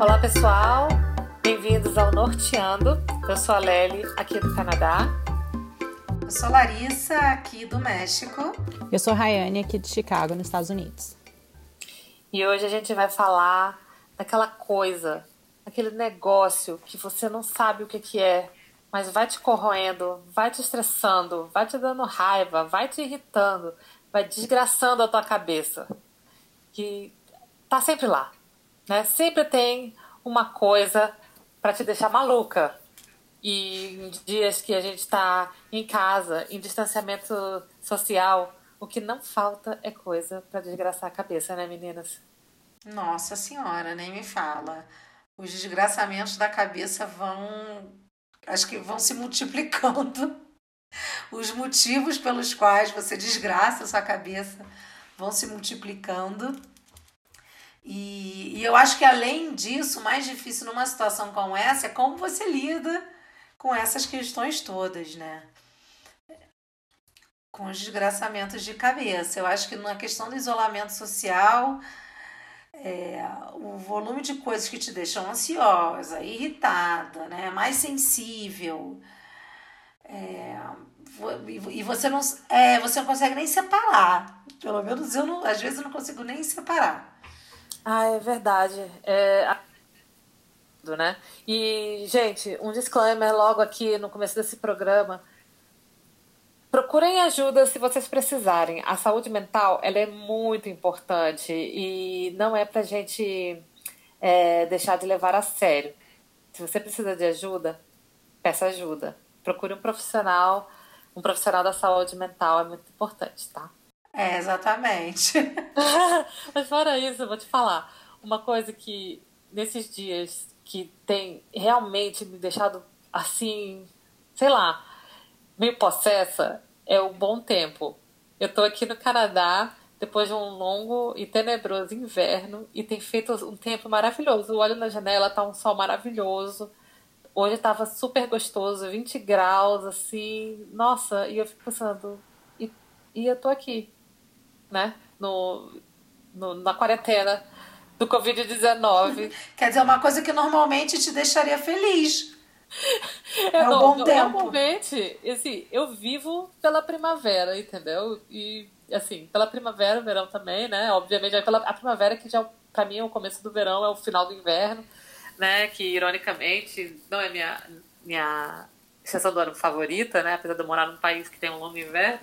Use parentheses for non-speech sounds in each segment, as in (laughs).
Olá, pessoal. Bem-vindos ao Norteando. Eu sou a Lely, aqui do Canadá. Eu sou Larissa, aqui do México. Eu sou Rayane, aqui de Chicago, nos Estados Unidos. E hoje a gente vai falar daquela coisa, aquele negócio que você não sabe o que, que é, mas vai te corroendo, vai te estressando, vai te dando raiva, vai te irritando, vai desgraçando a tua cabeça. Que tá sempre lá, né? Sempre tem uma coisa para te deixar maluca. E em dias que a gente está em casa, em distanciamento social, o que não falta é coisa para desgraçar a cabeça, né, meninas? Nossa Senhora, nem me fala. Os desgraçamentos da cabeça vão. Acho que vão se multiplicando. Os motivos pelos quais você desgraça a sua cabeça vão se multiplicando. E, e eu acho que além disso, o mais difícil numa situação como essa é como você lida com essas questões todas, né? Com os desgraçamentos de cabeça. Eu acho que na questão do isolamento social, é, o volume de coisas que te deixam ansiosa, irritada, né? mais sensível. É, e você não, é, você não consegue nem separar. Pelo menos eu não, às vezes eu não consigo nem separar. Ah, é verdade. É... Né? E, gente, um disclaimer logo aqui no começo desse programa. Procurem ajuda se vocês precisarem. A saúde mental ela é muito importante e não é pra gente é, deixar de levar a sério. Se você precisa de ajuda, peça ajuda. Procure um profissional, um profissional da saúde mental é muito importante, tá? É, exatamente. (laughs) Mas fora isso, eu vou te falar. Uma coisa que nesses dias que tem realmente me deixado assim, sei lá, meio possessa, é o bom tempo. Eu tô aqui no Canadá depois de um longo e tenebroso inverno e tem feito um tempo maravilhoso. Eu olho na janela, tá um sol maravilhoso. Hoje tava super gostoso, 20 graus, assim. Nossa, e eu fico pensando, e, e eu tô aqui né? No, no na quarentena do Covid-19. (laughs) Quer dizer, uma coisa que normalmente te deixaria feliz. É, é não, bom tempo. Normalmente, assim, eu vivo pela primavera, entendeu? E, assim, pela primavera, verão também, né? Obviamente, pela, a primavera que já, pra mim, é o começo do verão, é o final do inverno, né? Que, ironicamente, não é minha, minha estação do ano favorita, né? Apesar de eu morar num país que tem um longo inverno.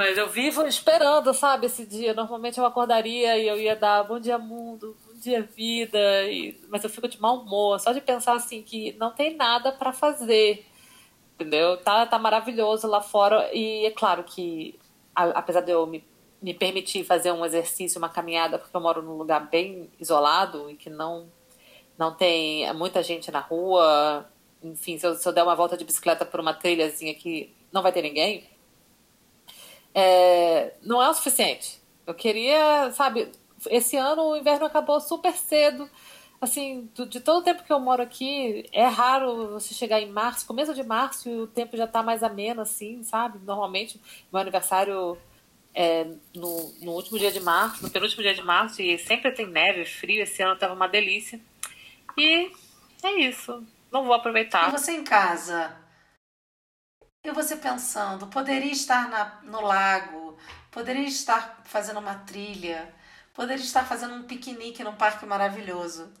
Mas eu vivo esperando, sabe, esse dia. Normalmente eu acordaria e eu ia dar bom dia mundo, bom dia vida, e... mas eu fico de mau humor, só de pensar assim que não tem nada para fazer. Entendeu? Tá, tá maravilhoso lá fora e é claro que apesar de eu me, me permitir fazer um exercício, uma caminhada, porque eu moro num lugar bem isolado e que não não tem muita gente na rua, enfim, se eu, se eu der uma volta de bicicleta por uma trilhazinha que não vai ter ninguém, é, não é o suficiente. Eu queria, sabe, esse ano o inverno acabou super cedo. Assim, de todo o tempo que eu moro aqui, é raro você chegar em março, começo de março, e o tempo já tá mais ameno, assim, sabe? Normalmente, meu aniversário é no, no último dia de março, no penúltimo dia de março, e sempre tem neve, frio. Esse ano tava uma delícia. E é isso. Não vou aproveitar. E você em casa? E você pensando, poderia estar na, no lago, poderia estar fazendo uma trilha, poderia estar fazendo um piquenique num parque maravilhoso.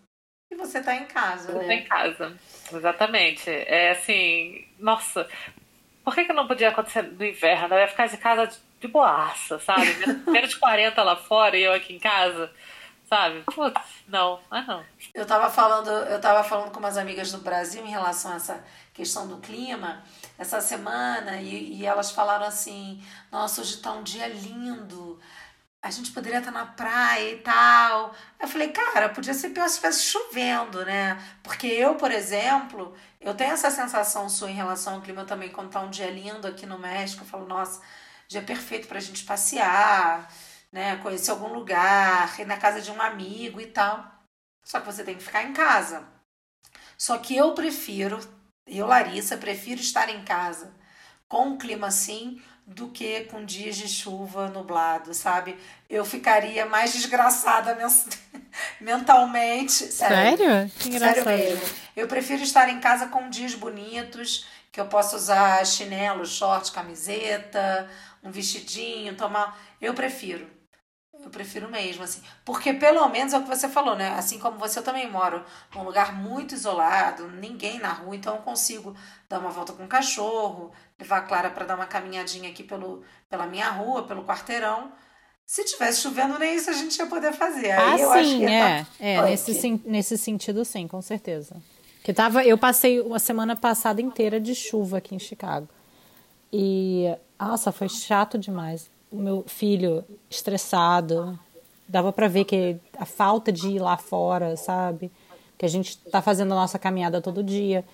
E você está em casa, né? Está em casa, exatamente. É assim, nossa, por que, que não podia acontecer no inverno? Eu ia ficar de casa de, boaça, sabe? Menos (laughs) de 40 lá fora e eu aqui em casa sabe? Putz, não, ah não. Eu tava falando, eu tava falando com umas amigas do Brasil em relação a essa questão do clima essa semana e, e elas falaram assim: nossa, hoje tá um dia lindo, a gente poderia estar na praia e tal. Eu falei, cara, podia ser pior se estivesse chovendo, né? Porque eu, por exemplo, eu tenho essa sensação sua em relação ao clima também, quando tá um dia lindo aqui no México, eu falo, nossa, dia perfeito pra gente passear, né? Conhecer algum lugar, ir na casa de um amigo e tal. Só que você tem que ficar em casa. Só que eu prefiro eu, Larissa, prefiro estar em casa com um clima assim do que com dias de chuva nublado, sabe? Eu ficaria mais desgraçada (laughs) mentalmente. Sério? sério? Que engraçado. Sério mesmo. Eu prefiro estar em casa com dias bonitos, que eu posso usar chinelo, short, camiseta, um vestidinho, tomar. Eu prefiro. Eu prefiro mesmo, assim. Porque pelo menos é o que você falou, né? Assim como você, eu também moro num lugar muito isolado, ninguém na rua, então eu consigo dar uma volta com o cachorro, levar a Clara para dar uma caminhadinha aqui pelo, pela minha rua, pelo quarteirão. Se tivesse chovendo, nem isso a gente ia poder fazer. Aí ah, sim, é. Tá... é nesse, nesse sentido, sim, com certeza. Que tava, eu passei uma semana passada inteira de chuva aqui em Chicago. E, nossa, foi chato demais. O meu filho estressado, dava para ver que a falta de ir lá fora, sabe? Que a gente tá fazendo a nossa caminhada todo dia.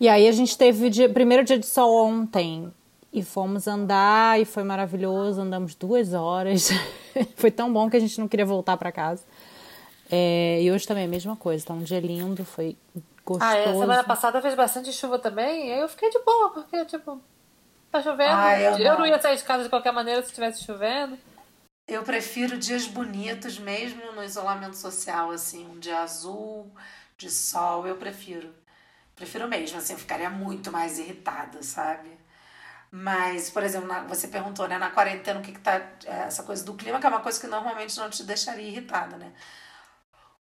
E aí a gente teve o dia, primeiro dia de sol ontem. E fomos andar e foi maravilhoso. Andamos duas horas. (laughs) foi tão bom que a gente não queria voltar para casa. É, e hoje também é a mesma coisa. Tá um dia lindo, foi gostoso. Ah, é, semana passada fez bastante chuva também. Aí eu fiquei de boa, porque, tipo, tá chovendo. Ah, eu, eu não. não ia sair de casa de qualquer maneira se estivesse chovendo. Eu prefiro dias bonitos mesmo no isolamento social, assim, um dia azul, de sol, eu prefiro. Prefiro mesmo, assim, eu ficaria muito mais irritada, sabe? Mas, por exemplo, na, você perguntou, né, na quarentena, o que, que tá. É, essa coisa do clima, que é uma coisa que normalmente não te deixaria irritada, né?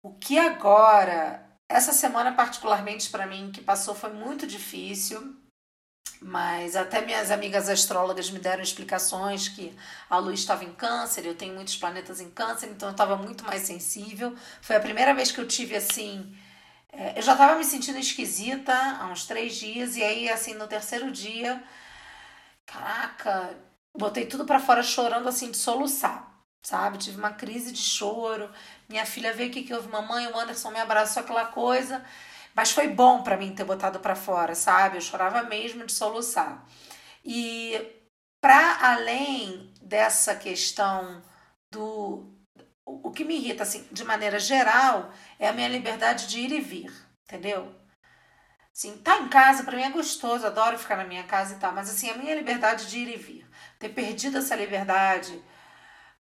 O que agora, essa semana particularmente para mim, que passou, foi muito difícil. Mas até minhas amigas astrólogas me deram explicações que a lua estava em câncer, eu tenho muitos planetas em câncer, então eu estava muito mais sensível. Foi a primeira vez que eu tive assim. É, eu já estava me sentindo esquisita há uns três dias, e aí, assim, no terceiro dia caraca, botei tudo para fora chorando assim de soluçar, sabe? Tive uma crise de choro. Minha filha veio aqui que houve mamãe, o Anderson me abraçou aquela coisa, mas foi bom para mim ter botado para fora, sabe? Eu chorava mesmo de soluçar. E para além dessa questão do o que me irrita assim, de maneira geral, é a minha liberdade de ir e vir, entendeu? Assim, tá em casa, para mim é gostoso, adoro ficar na minha casa e tal, mas assim, a minha liberdade de ir e vir, ter perdido essa liberdade,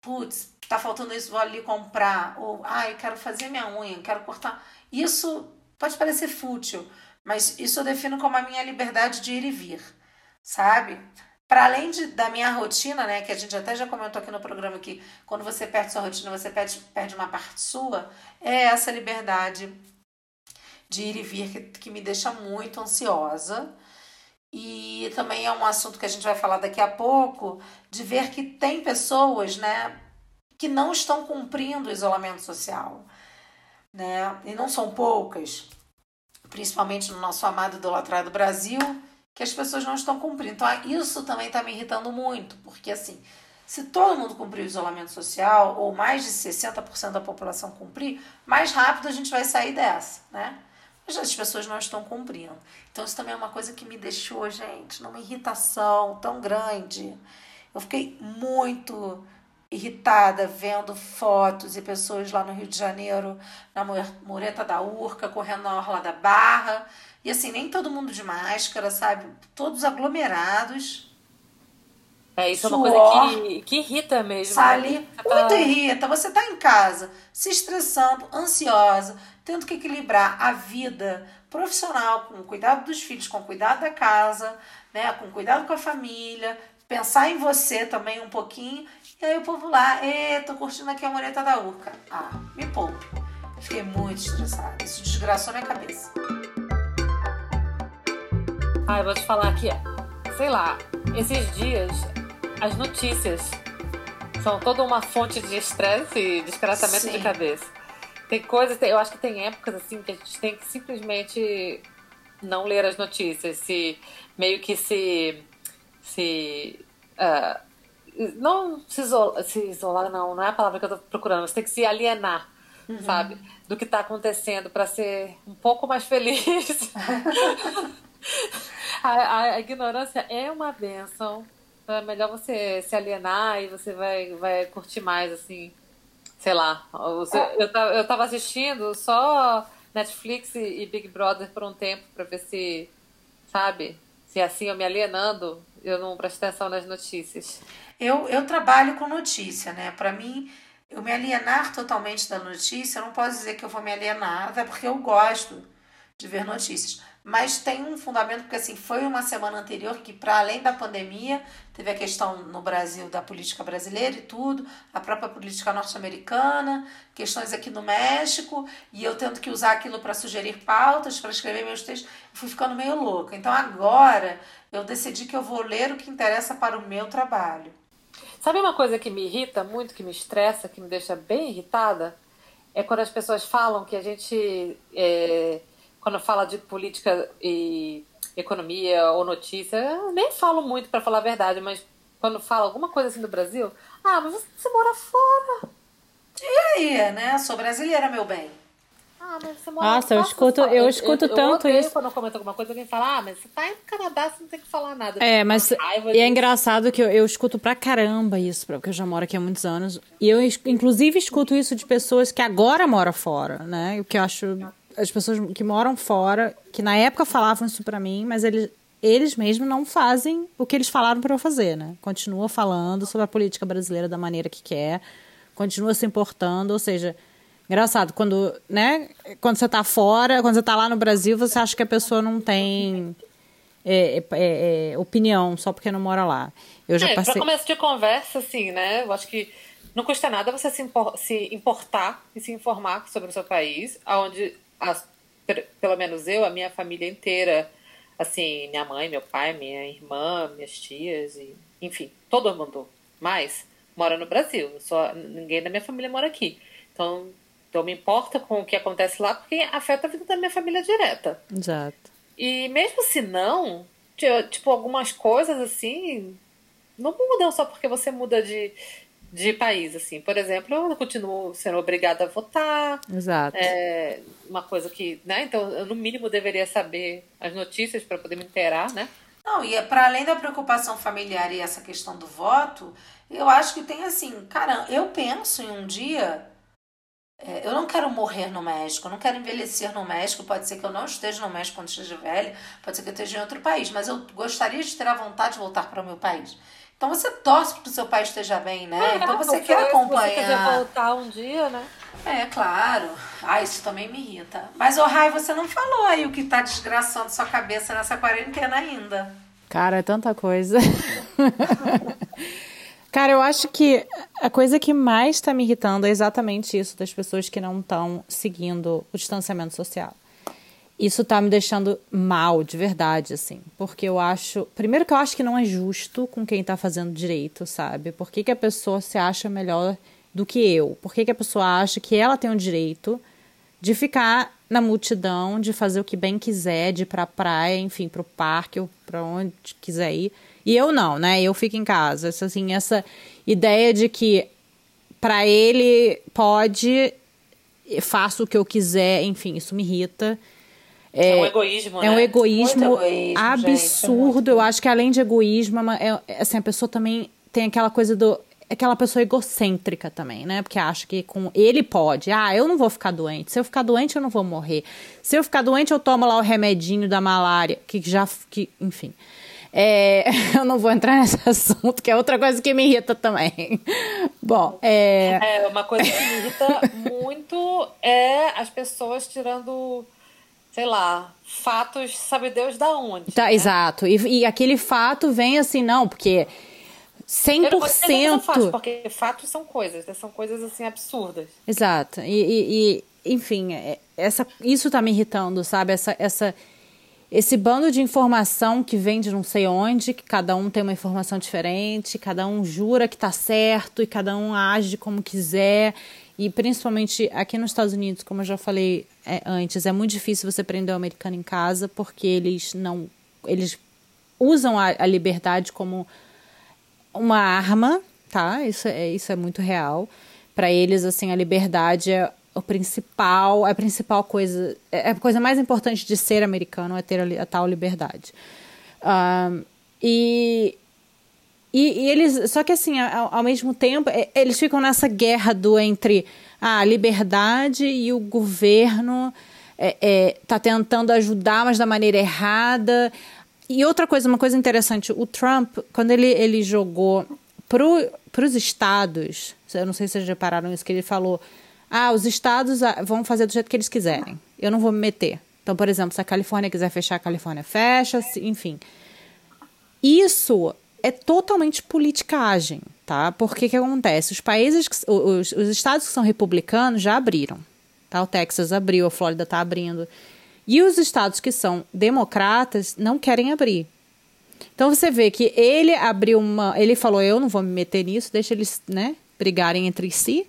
putz, tá faltando isso, vou ali comprar, ou, ah, quero fazer minha unha, quero cortar. Isso pode parecer fútil, mas isso eu defino como a minha liberdade de ir e vir, sabe? Para além de, da minha rotina, né, que a gente até já comentou aqui no programa que quando você perde sua rotina, você perde, perde uma parte sua, é essa liberdade de ir e vir que, que me deixa muito ansiosa. E também é um assunto que a gente vai falar daqui a pouco, de ver que tem pessoas, né, que não estão cumprindo o isolamento social, né? E não são poucas, principalmente no nosso amado idolatrado Brasil, que as pessoas não estão cumprindo. Então, isso também está me irritando muito, porque assim, se todo mundo cumprir o isolamento social, ou mais de 60% da população cumprir, mais rápido a gente vai sair dessa, né? mas as pessoas não estão cumprindo. Então isso também é uma coisa que me deixou, gente, numa irritação tão grande. Eu fiquei muito irritada vendo fotos e pessoas lá no Rio de Janeiro, na mureta da Urca, correndo na orla da Barra. E assim, nem todo mundo de máscara, sabe? Todos aglomerados. É, isso Suor, é uma coisa que, que irrita mesmo. Sabe? Né? Muito irrita. Você tá em casa, se estressando, ansiosa, tendo que equilibrar a vida profissional com o cuidado dos filhos, com o cuidado da casa, né, com cuidado com a família, pensar em você também um pouquinho. E aí o povo lá, e tô curtindo aqui a mureta da Urca. Ah, me poupe. Fiquei muito estressada. Isso desgraçou minha cabeça. Ah, eu vou te falar que, sei lá, esses dias as notícias são toda uma fonte de estresse e desgraçamento de cabeça. Tem coisas, eu acho que tem épocas assim que a gente tem que simplesmente não ler as notícias, se meio que se se uh, não se isolar, se isolar não, não é a palavra que eu tô procurando, você tem que se alienar, uhum. sabe, do que está acontecendo para ser um pouco mais feliz. a, (laughs) a, a ignorância é uma benção. Então é melhor você se alienar e você vai, vai curtir mais, assim, sei lá, eu, eu tava assistindo só Netflix e Big Brother por um tempo para ver se, sabe, se assim eu me alienando, eu não presto atenção nas notícias. Eu, eu trabalho com notícia, né? Para mim, eu me alienar totalmente da notícia, eu não posso dizer que eu vou me alienar, até porque eu gosto de ver notícias. Mas tem um fundamento, porque assim, foi uma semana anterior que, para além da pandemia, teve a questão no Brasil da política brasileira e tudo, a própria política norte-americana, questões aqui no México, e eu tendo que usar aquilo para sugerir pautas, para escrever meus textos, fui ficando meio louca. Então agora eu decidi que eu vou ler o que interessa para o meu trabalho. Sabe uma coisa que me irrita muito, que me estressa, que me deixa bem irritada? É quando as pessoas falam que a gente, é, quando fala de política e economia ou notícia, eu nem falo muito para falar a verdade, mas quando fala alguma coisa assim do Brasil, ah, mas você mora fora. E aí, né? Sou brasileira, meu bem. Ah, mas você mora Nossa, eu escuto, eu, escuto eu, tanto eu isso. quando eu comento alguma coisa, alguém fala, ah, mas você tá no Canadá, você não tem que falar nada. É, mas e é engraçado que eu, eu escuto pra caramba isso, porque eu já moro aqui há muitos anos. E eu, inclusive, escuto isso de pessoas que agora moram fora, né? O que eu acho. As pessoas que moram fora, que na época falavam isso pra mim, mas eles, eles mesmos não fazem o que eles falaram para eu fazer, né? Continua falando sobre a política brasileira da maneira que quer, continua se importando, ou seja Engraçado, quando, né, quando você tá fora, quando você tá lá no Brasil, você acha que a pessoa não tem é, é, é, opinião só porque não mora lá. Eu já é, passei... Pra começo de conversa, assim, né? Eu acho que não custa nada você se, impor, se importar e se informar sobre o seu país, onde, as, pelo menos eu, a minha família inteira, assim, minha mãe, meu pai, minha irmã, minhas tias, e, enfim, todo mundo mais mora no Brasil. Só, ninguém da minha família mora aqui. Então, então me importa com o que acontece lá porque afeta a vida da minha família direta. Exato. E mesmo se não, tipo, algumas coisas assim não mudam só porque você muda de, de país, assim. Por exemplo, eu continuo sendo obrigada a votar. Exato. É uma coisa que, né? Então, eu no mínimo deveria saber as notícias para poder me inteirar, né? Não, e é para além da preocupação familiar e essa questão do voto, eu acho que tem assim, cara, eu penso em um dia é, eu não quero morrer no México, eu não quero envelhecer no México. Pode ser que eu não esteja no México quando esteja velha, pode ser que eu esteja em outro país, mas eu gostaria de ter a vontade de voltar para o meu país. Então você torce para que o seu país esteja bem, né? É, então você quer acompanhar. Você quiser voltar um dia, né? É, claro. Ah, isso também me irrita. Mas, ô Rai, você não falou aí o que tá desgraçando sua cabeça nessa quarentena ainda. Cara, é tanta coisa. (laughs) Cara, eu acho que a coisa que mais está me irritando é exatamente isso das pessoas que não estão seguindo o distanciamento social. Isso tá me deixando mal, de verdade, assim. Porque eu acho. Primeiro, que eu acho que não é justo com quem tá fazendo direito, sabe? Por que, que a pessoa se acha melhor do que eu? Por que, que a pessoa acha que ela tem o direito de ficar na multidão, de fazer o que bem quiser, de ir pra praia, enfim, pro parque ou pra onde quiser ir e eu não, né? Eu fico em casa. Assim, essa ideia de que para ele pode, faço o que eu quiser, enfim, isso me irrita. É, é um egoísmo, é né? um egoísmo, egoísmo absurdo. Gente, é eu acho que além de egoísmo, é, é, assim, a pessoa também tem aquela coisa do aquela pessoa egocêntrica também, né? Porque acha que com ele pode. Ah, eu não vou ficar doente. Se eu ficar doente, eu não vou morrer. Se eu ficar doente, eu tomo lá o remedinho da malária, que já que, enfim. É, (laughs) eu não vou entrar nesse (laughs) assunto, que é outra coisa que me irrita também. (laughs) Bom, é... é. Uma coisa que me irrita muito é as pessoas tirando, sei lá, fatos, sabe Deus da onde. Tá, né? Exato. E, e aquele fato vem assim, não, porque 100%. Eu não fatos, porque fatos são coisas, né? são coisas assim absurdas. Exato. E, e, enfim, é, essa, isso tá me irritando, sabe? Essa, essa esse bando de informação que vem de não sei onde, que cada um tem uma informação diferente, cada um jura que está certo e cada um age como quiser. E principalmente aqui nos Estados Unidos, como eu já falei é, antes, é muito difícil você prender o americano em casa porque eles não. Eles usam a, a liberdade como uma arma, tá? Isso é, isso é muito real. Para eles, assim, a liberdade é o principal, a principal coisa, é a coisa mais importante de ser americano é ter a, a tal liberdade. Um, e, e, e, eles, só que assim, ao, ao, mesmo tempo, eles ficam nessa guerra do entre a liberdade e o governo é, é, tá tentando ajudar, mas da maneira errada. E outra coisa, uma coisa interessante, o Trump, quando ele, ele jogou para os estados, eu não sei se vocês repararam isso, que ele falou: ah, os estados ah, vão fazer do jeito que eles quiserem, eu não vou me meter. Então, por exemplo, se a Califórnia quiser fechar, a Califórnia fecha, enfim. Isso é totalmente politicagem, tá? Porque que acontece? Os países, os, os estados que são republicanos já abriram, tá? O Texas abriu, a Flórida está abrindo. E os estados que são democratas não querem abrir. Então você vê que ele abriu uma. Ele falou: eu não vou me meter nisso, deixa eles né, brigarem entre si.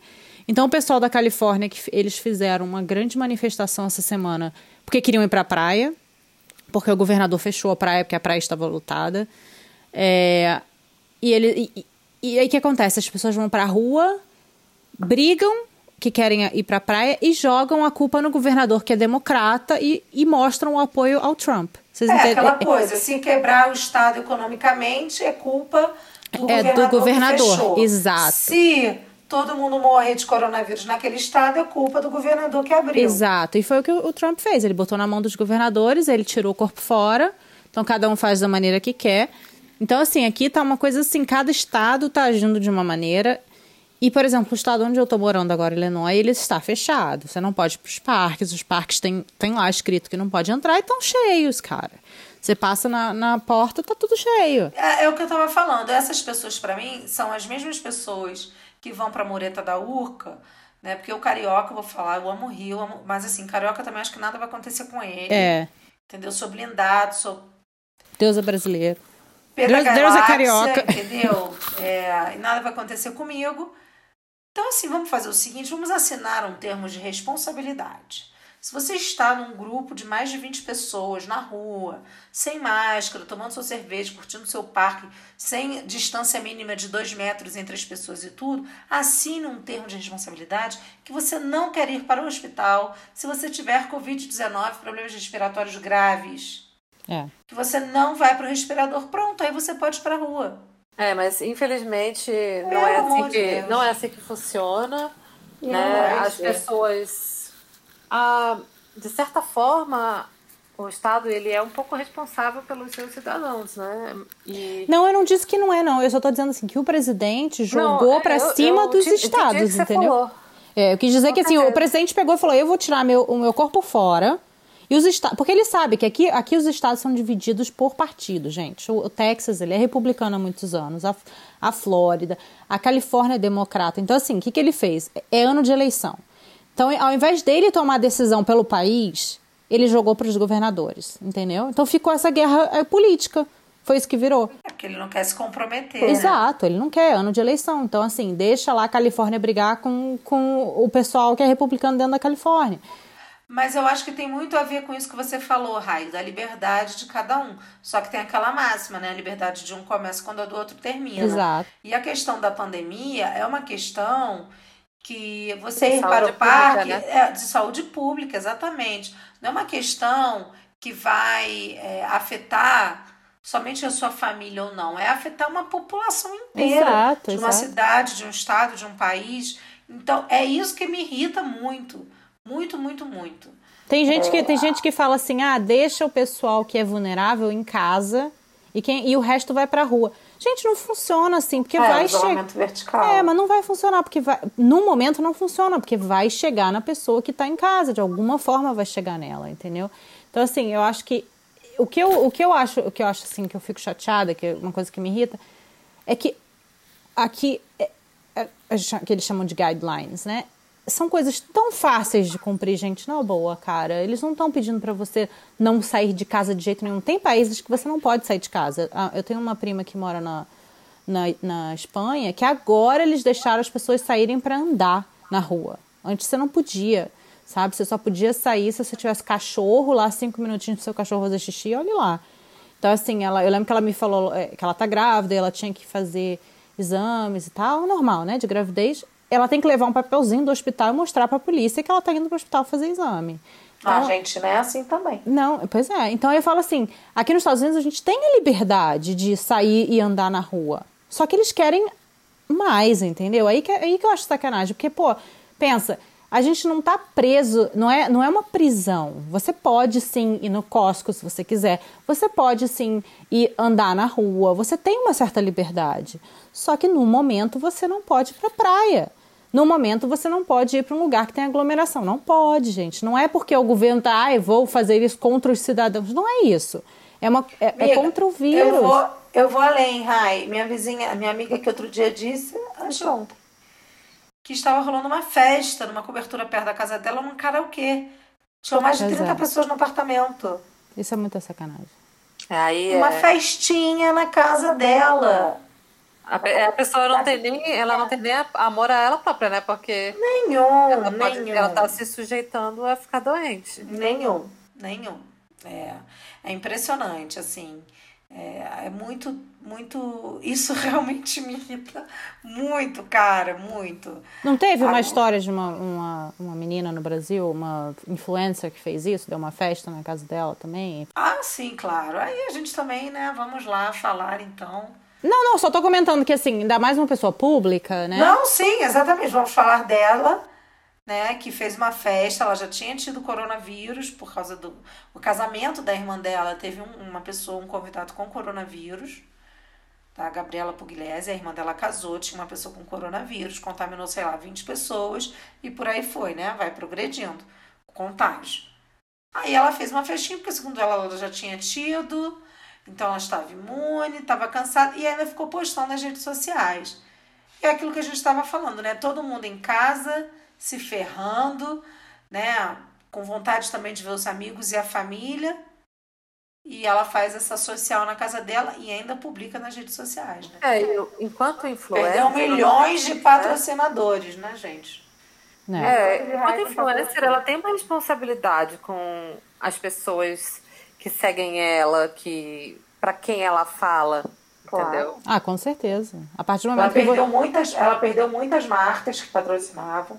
Então o pessoal da Califórnia, que eles fizeram uma grande manifestação essa semana, porque queriam ir para a praia, porque o governador fechou a praia, porque a praia estava lotada. É, e, ele, e, e aí o que acontece? As pessoas vão para a rua, brigam que querem ir para a praia e jogam a culpa no governador que é democrata e, e mostram o apoio ao Trump. Vocês é entendem? aquela coisa, se quebrar o Estado economicamente é culpa do é governador. do governador, exato. Se todo mundo morrer de coronavírus naquele estado, é culpa do governador que abriu. Exato, e foi o que o Trump fez. Ele botou na mão dos governadores, ele tirou o corpo fora, então cada um faz da maneira que quer. Então, assim, aqui tá uma coisa assim, cada estado tá agindo de uma maneira. E, por exemplo, o estado onde eu estou morando agora, Illinois, ele está fechado. Você não pode ir para os parques. Os parques têm, tem lá escrito que não pode entrar e estão cheios, cara. Você passa na, na porta, tá tudo cheio. É, é o que eu estava falando. Essas pessoas, para mim, são as mesmas pessoas que vão para a mureta da Urca, né? Porque o carioca, eu vou falar, eu amo o Rio, amo... mas assim, carioca também acho que nada vai acontecer com ele. É. Entendeu? Sou blindado, sou. Deus é brasileiro. Deus, Deus é carioca. Entendeu? É, e nada vai acontecer comigo. Então, assim, vamos fazer o seguinte: vamos assinar um termo de responsabilidade. Se você está num grupo de mais de 20 pessoas na rua, sem máscara, tomando sua cerveja, curtindo seu parque, sem distância mínima de dois metros entre as pessoas e tudo, assine um termo de responsabilidade que você não quer ir para o hospital se você tiver Covid-19, problemas respiratórios graves. É. Que você não vai para o respirador. Pronto, aí você pode ir para a rua. É, mas infelizmente não é, assim que, não é assim que funciona. né? As pessoas, ah, de certa forma, o Estado ele é um pouco responsável pelos seus cidadãos, né? E... Não, eu não disse que não é, não. Eu só estou dizendo assim que o presidente jogou para cima eu, dos eu, estados, entendeu? É, eu quis dizer Com que assim, o presidente pegou e falou: eu vou tirar meu, o meu corpo fora e os estados, porque ele sabe que aqui, aqui os estados são divididos por partido, gente. O, o Texas, ele é republicano há muitos anos, a, a Flórida, a Califórnia é democrata. Então, assim, o que, que ele fez? É ano de eleição. Então, ao invés dele tomar decisão pelo país, ele jogou para os governadores, entendeu? Então ficou essa guerra é, política. Foi isso que virou. É porque ele não quer se comprometer. Exato, né? ele não quer ano de eleição. Então, assim, deixa lá a Califórnia brigar com, com o pessoal que é republicano dentro da Califórnia. Mas eu acho que tem muito a ver com isso que você falou, Raio, da liberdade de cada um. Só que tem aquela máxima, né? A liberdade de um começa quando a do outro termina. Exato. E a questão da pandemia é uma questão que você ir para o parque pública, né? é de saúde pública, exatamente. Não é uma questão que vai é, afetar somente a sua família ou não, é afetar uma população inteira exato, de uma exato. cidade, de um estado, de um país. Então é isso que me irrita muito muito, muito, muito. Tem gente, que, tem gente que fala assim: ah, deixa o pessoal que é vulnerável em casa e, quem, e o resto vai pra rua. Gente, não funciona assim, porque é, vai chegar. vertical. É, mas não vai funcionar, porque vai. No momento não funciona, porque vai chegar na pessoa que tá em casa, de alguma forma vai chegar nela, entendeu? Então, assim, eu acho que. O que eu, o que eu acho, o que eu acho assim, que eu fico chateada, que é uma coisa que me irrita, é que aqui. É, é, que eles chamam de guidelines, né? São coisas tão fáceis de cumprir, gente, na boa, cara. Eles não estão pedindo para você não sair de casa de jeito nenhum. Tem países que você não pode sair de casa. Ah, eu tenho uma prima que mora na, na, na Espanha que agora eles deixaram as pessoas saírem para andar na rua. Antes você não podia, sabe? Você só podia sair se você tivesse cachorro lá, cinco minutinhos pro seu cachorro fazer xixi, olhe lá. Então, assim, ela, eu lembro que ela me falou é, que ela tá grávida, ela tinha que fazer exames e tal, normal, né, de gravidez ela tem que levar um papelzinho do hospital e mostrar para a polícia que ela está indo para o hospital fazer exame. Então, a gente não é assim também. Não, pois é. Então eu falo assim: aqui nos Estados Unidos a gente tem a liberdade de sair e andar na rua. Só que eles querem mais, entendeu? Aí que, aí que eu acho sacanagem. Porque, pô, pensa, a gente não está preso, não é, não é uma prisão. Você pode sim ir no Costco se você quiser, você pode sim ir andar na rua, você tem uma certa liberdade. Só que no momento você não pode ir para a praia. No momento você não pode ir para um lugar que tem aglomeração. Não pode, gente. Não é porque o governo está, ah, vou fazer isso contra os cidadãos. Não é isso. É, uma, é, é amiga, é contra o vírus. Eu vou, eu vou além, Rai. Minha vizinha, minha amiga que outro dia disse, achou que estava rolando uma festa numa cobertura perto da casa dela num karaokê. Tinha mais de 30 é. pessoas no apartamento. Isso é muita sacanagem. Aí uma é... festinha na casa dela. A, é, a, pessoa não tem nem, ela não tem nem amor a ela própria, né? Porque nenhum, ela, pode, nenhum. ela tá se sujeitando a ficar doente. Nenhum, nenhum. É, é impressionante, assim. É, é, muito, muito. Isso (laughs) realmente me irrita muito, cara, muito. Não teve uma história de uma, uma, uma menina no Brasil, uma influencer que fez isso, deu uma festa na casa dela também? Ah, sim, claro. Aí a gente também, né? Vamos lá falar então. Não, não, só tô comentando que assim, ainda mais uma pessoa pública, né? Não, sim, exatamente. Vamos falar dela né, que fez uma festa, ela já tinha tido coronavírus por causa do o casamento da irmã dela, teve um, uma pessoa, um convidado com coronavírus, tá? A Gabriela Pugliese, a irmã dela casou, tinha uma pessoa com coronavírus, contaminou, sei lá, 20 pessoas e por aí foi, né? Vai progredindo contágio. Aí ela fez uma festinha, porque segundo ela, ela já tinha tido, então ela estava imune, estava cansada e ainda ficou postando nas redes sociais. É aquilo que a gente estava falando, né? Todo mundo em casa, se ferrando, né? Com vontade também de ver os amigos e a família. E ela faz essa social na casa dela e ainda publica nas redes sociais, né? É, eu, enquanto influencer... Perdeu milhões de patrocinadores, né, gente? É, é enquanto influencer, ela tem uma responsabilidade com as pessoas que seguem ela, que para quem ela fala, claro. entendeu? Ah, com certeza. A partir do momento ela perdeu vou... muitas, ela perdeu muitas marcas que patrocinavam.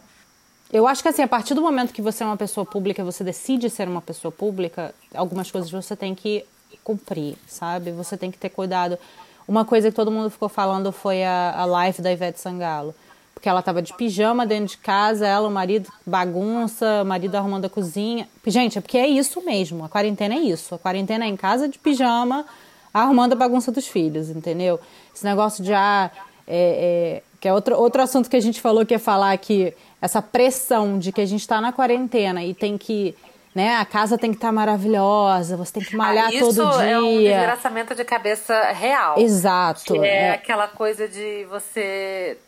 Eu acho que assim, a partir do momento que você é uma pessoa pública, você decide ser uma pessoa pública, algumas coisas você tem que cumprir, sabe? Você tem que ter cuidado. Uma coisa que todo mundo ficou falando foi a, a live da Ivete Sangalo. Porque ela tava de pijama dentro de casa, ela, o marido bagunça, o marido arrumando a cozinha. Gente, é porque é isso mesmo. A quarentena é isso. A quarentena é em casa de pijama, arrumando a bagunça dos filhos, entendeu? Esse negócio de ah, é, é, que é outro, outro assunto que a gente falou que ia falar que essa pressão de que a gente está na quarentena e tem que né? A casa tem que estar tá maravilhosa, você tem que malhar ah, todo dia. Isso é um desgraçamento de cabeça real. Exato. Que é, é. aquela coisa de você,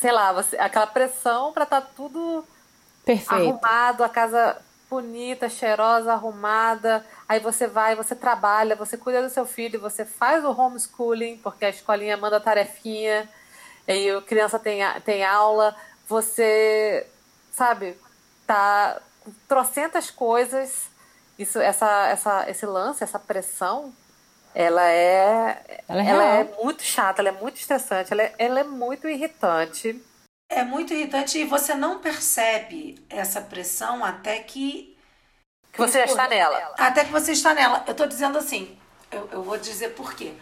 sei lá, você, aquela pressão para estar tá tudo perfeito, arrumado, a casa bonita, cheirosa, arrumada. Aí você vai, você trabalha, você cuida do seu filho, você faz o homeschooling, porque a escolinha manda tarefinha, aí a criança tem, tem aula você, sabe, tá com trocentas coisas. Isso, essa, essa, esse lance, essa pressão, ela é, ela é, ela é muito chata, ela é muito estressante, ela é, ela é muito irritante. É muito irritante e você não percebe essa pressão até que. Que você já está nela. Até que você está nela. Eu estou dizendo assim, eu, eu vou dizer por quê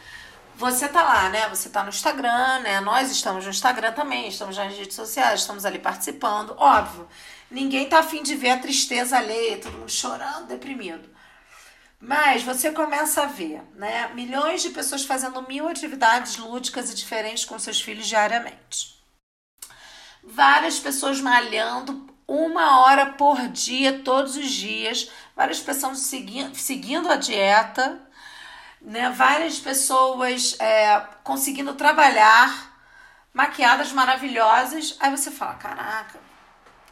você tá lá, né? Você tá no Instagram, né? Nós estamos no Instagram também, estamos nas redes sociais, estamos ali participando. Óbvio, ninguém tá afim de ver a tristeza alheia, todo mundo chorando, deprimido. Mas você começa a ver, né? Milhões de pessoas fazendo mil atividades lúdicas e diferentes com seus filhos diariamente. Várias pessoas malhando uma hora por dia, todos os dias. Várias pessoas seguindo, seguindo a dieta, né? Várias pessoas é, conseguindo trabalhar, maquiadas maravilhosas. Aí você fala, caraca,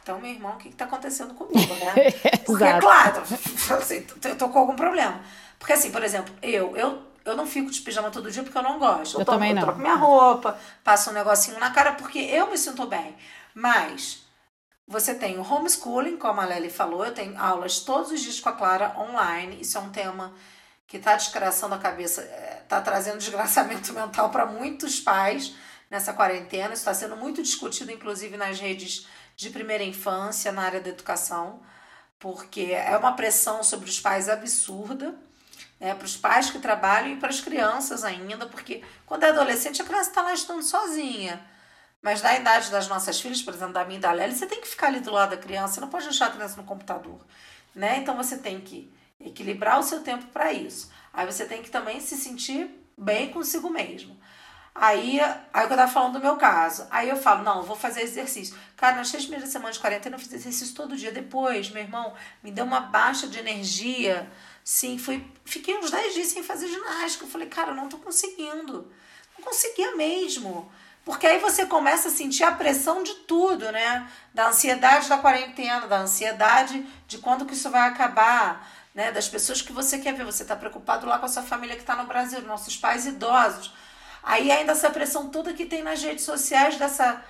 então, meu irmão, o que está acontecendo comigo, né? (laughs) Porque, é claro, (laughs) assim, eu tô com algum problema. Porque, assim, por exemplo, eu, eu, eu não fico de pijama todo dia porque eu não gosto. Eu, eu também não. Eu troco minha roupa, passo um negocinho na cara porque eu me sinto bem. Mas você tem o homeschooling, como a Lely falou, eu tenho aulas todos os dias com a Clara online. Isso é um tema que está desgraçando a cabeça, está é, trazendo desgraçamento (laughs) mental para muitos pais nessa quarentena. Isso está sendo muito discutido, inclusive, nas redes de primeira infância, na área da educação, porque é uma pressão sobre os pais absurda, né, para os pais que trabalham e para as crianças ainda, porque quando é adolescente, a criança está lá estudando sozinha. Mas na idade das nossas filhas, por exemplo, da minha e da Lely, você tem que ficar ali do lado da criança, você não pode deixar a criança no computador, né? Então você tem que equilibrar o seu tempo para isso. Aí você tem que também se sentir bem consigo mesmo. Aí, aí eu tava falando do meu caso. Aí eu falo, não, vou fazer exercício. Cara, nas três primeiras semanas de quarentena eu fiz exercício todo dia. Depois, meu irmão, me deu uma baixa de energia. Sim, fui, fiquei uns 10 dias sem fazer ginástica. Eu falei, cara, eu não tô conseguindo. Não conseguia mesmo. Porque aí você começa a sentir a pressão de tudo, né? Da ansiedade da quarentena, da ansiedade de quando que isso vai acabar, né? Das pessoas que você quer ver. Você tá preocupado lá com a sua família que está no Brasil, nossos pais idosos Aí ainda essa pressão toda que tem nas redes sociais dessa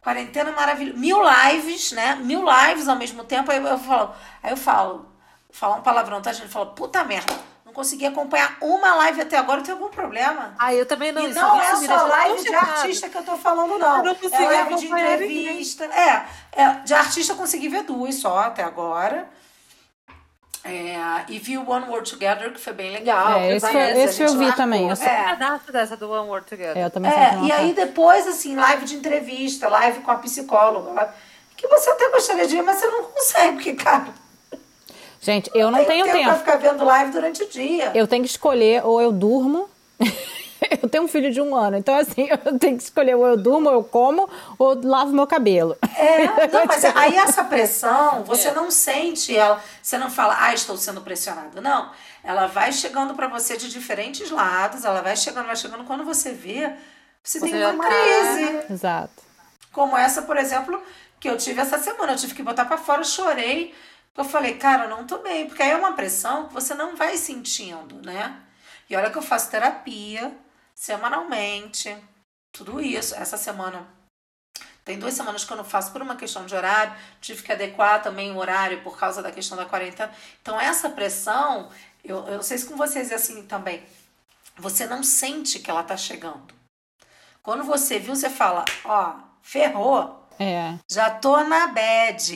quarentena maravilhosa. Mil lives, né? Mil lives ao mesmo tempo. Aí eu falo, aí eu falo, falar um palavrão, tá? A gente fala, puta merda. Não consegui acompanhar uma live até agora, tem algum problema? Ah, eu também não. E não é só live de artista que eu tô falando, não. (laughs) Eu não é live de entrevista. É, é, de artista eu consegui ver duas só até agora. É, e vi o One World Together, que foi bem legal. É, esse, foi, esse eu vi marcou. também. Eu sou... É. dessa do One World Together. É, eu também é, e aí depois, assim, live de entrevista, live com a psicóloga, que você até gostaria de ir, mas você não consegue, porque, cara... Gente, eu não, não tenho tempo. tempo pra ficar vendo live durante o dia. Eu tenho que escolher, ou eu durmo... (laughs) eu tenho um filho de um ano, então assim, (laughs) eu tenho que escolher ou eu durmo, ou eu como, ou lavo meu cabelo. É, (laughs) não, mas aí essa pressão, você é. não sente ela, você não fala, ah, estou sendo pressionado. Não, ela vai chegando para você de diferentes lados, ela vai chegando, vai chegando, quando você vê, você, você tem uma crise. Exato. Como essa, por exemplo, que eu tive essa semana, eu tive que botar para fora, chorei, eu falei, cara, eu não tô bem, porque aí é uma pressão que você não vai sentindo, né? E olha que eu faço terapia, semanalmente, tudo isso. Essa semana tem duas semanas que eu não faço por uma questão de horário, tive que adequar também o horário por causa da questão da quarentena. Então, essa pressão, eu, eu não sei se com vocês é assim também, você não sente que ela tá chegando. Quando você viu, você fala, ó, ferrou. É. Já tô na bad,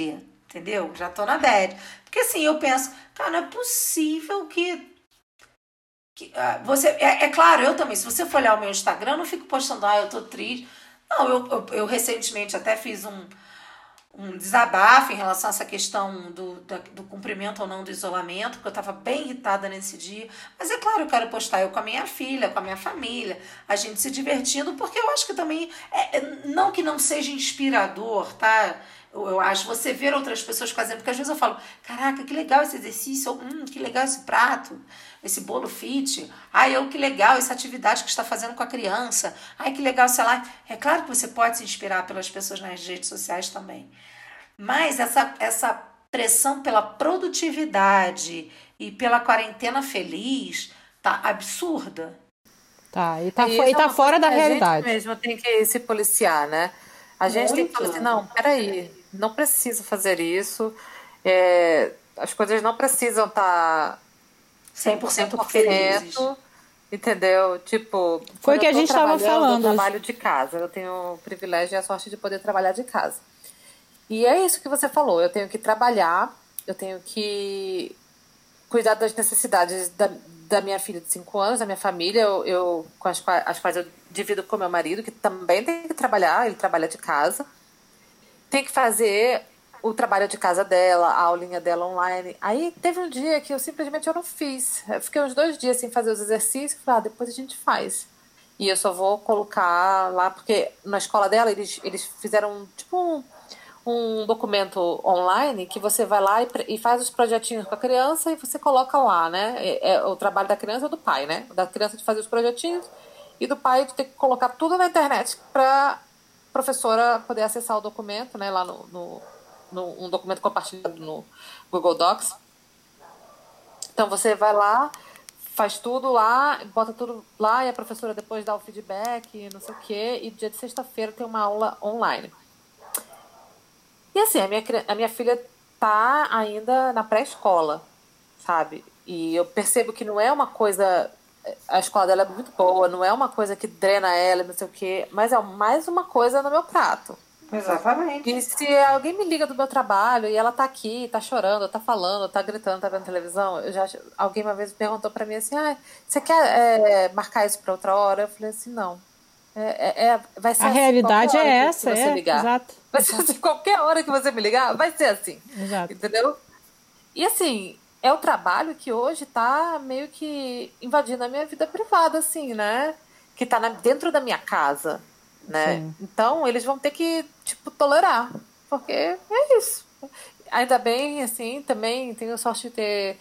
entendeu? Já tô na bad. Porque assim, eu penso, cara, não é possível que que, uh, você, é, é, claro, eu também, se você for olhar o meu Instagram, eu não fico postando, ah, eu tô triste. Não, eu, eu, eu recentemente até fiz um, um desabafo em relação a essa questão do, do cumprimento ou não do isolamento, porque eu estava bem irritada nesse dia. Mas é claro, eu quero postar eu com a minha filha, com a minha família, a gente se divertindo, porque eu acho que também, é, não que não seja inspirador, tá? Eu, acho, você ver outras pessoas fazendo, porque às vezes eu falo, caraca, que legal esse exercício, ou, hum, que legal esse prato, esse bolo fit, ai, eu, que legal essa atividade que está fazendo com a criança, ai, que legal, sei lá. É claro que você pode se inspirar pelas pessoas nas redes sociais também, mas essa, essa pressão pela produtividade e pela quarentena feliz tá absurda. Tá, e tá, e tá fora da realidade. A gente mesmo tem que se policiar, né? A gente Muito. tem que falar assim, não, peraí, não preciso fazer isso. É, as coisas não precisam estar tá 100%, 100% felizes. Entendeu? Tipo, foi o que a gente estava falando. Eu trabalho de casa. Eu tenho o privilégio e a sorte de poder trabalhar de casa. E é isso que você falou. Eu tenho que trabalhar, eu tenho que cuidar das necessidades da, da minha filha de 5 anos, da minha família, eu, eu com as, as quais eu divido com meu marido, que também tem que trabalhar, ele trabalha de casa tem que fazer o trabalho de casa dela, a aulinha dela online. Aí teve um dia que eu simplesmente eu não fiz. Eu fiquei uns dois dias sem fazer os exercícios, falei, ah, depois a gente faz. E eu só vou colocar lá, porque na escola dela eles, eles fizeram tipo um, um documento online que você vai lá e, e, faz os projetinhos com a criança e você coloca lá, né? É, é, o trabalho da criança ou do pai, né? Da criança de fazer os projetinhos e do pai de ter que colocar tudo na internet para professora poder acessar o documento, né, lá no, no, no, um documento compartilhado no Google Docs. Então você vai lá, faz tudo lá, bota tudo lá e a professora depois dá o feedback, não sei o quê, e dia de sexta-feira tem uma aula online. E assim, a minha, a minha filha tá ainda na pré-escola, sabe? E eu percebo que não é uma coisa a escola dela é muito boa, não é uma coisa que drena ela, não sei o quê, mas é mais uma coisa no meu prato. Exatamente. E se alguém me liga do meu trabalho e ela tá aqui, tá chorando, tá falando, tá gritando, tá vendo televisão, eu já alguém uma vez perguntou para mim assim: ah, você quer é, marcar isso para outra hora? Eu falei assim: não. É, é, vai ser a assim, realidade é essa, é, ligar. exato. Vai ser assim, qualquer hora que você me ligar, vai ser assim. Exato. Entendeu? E assim, é o trabalho que hoje tá meio que invadindo a minha vida privada, assim, né? Que tá na, dentro da minha casa, né? Sim. Então, eles vão ter que, tipo, tolerar. Porque é isso. Ainda bem, assim, também tenho sorte de ter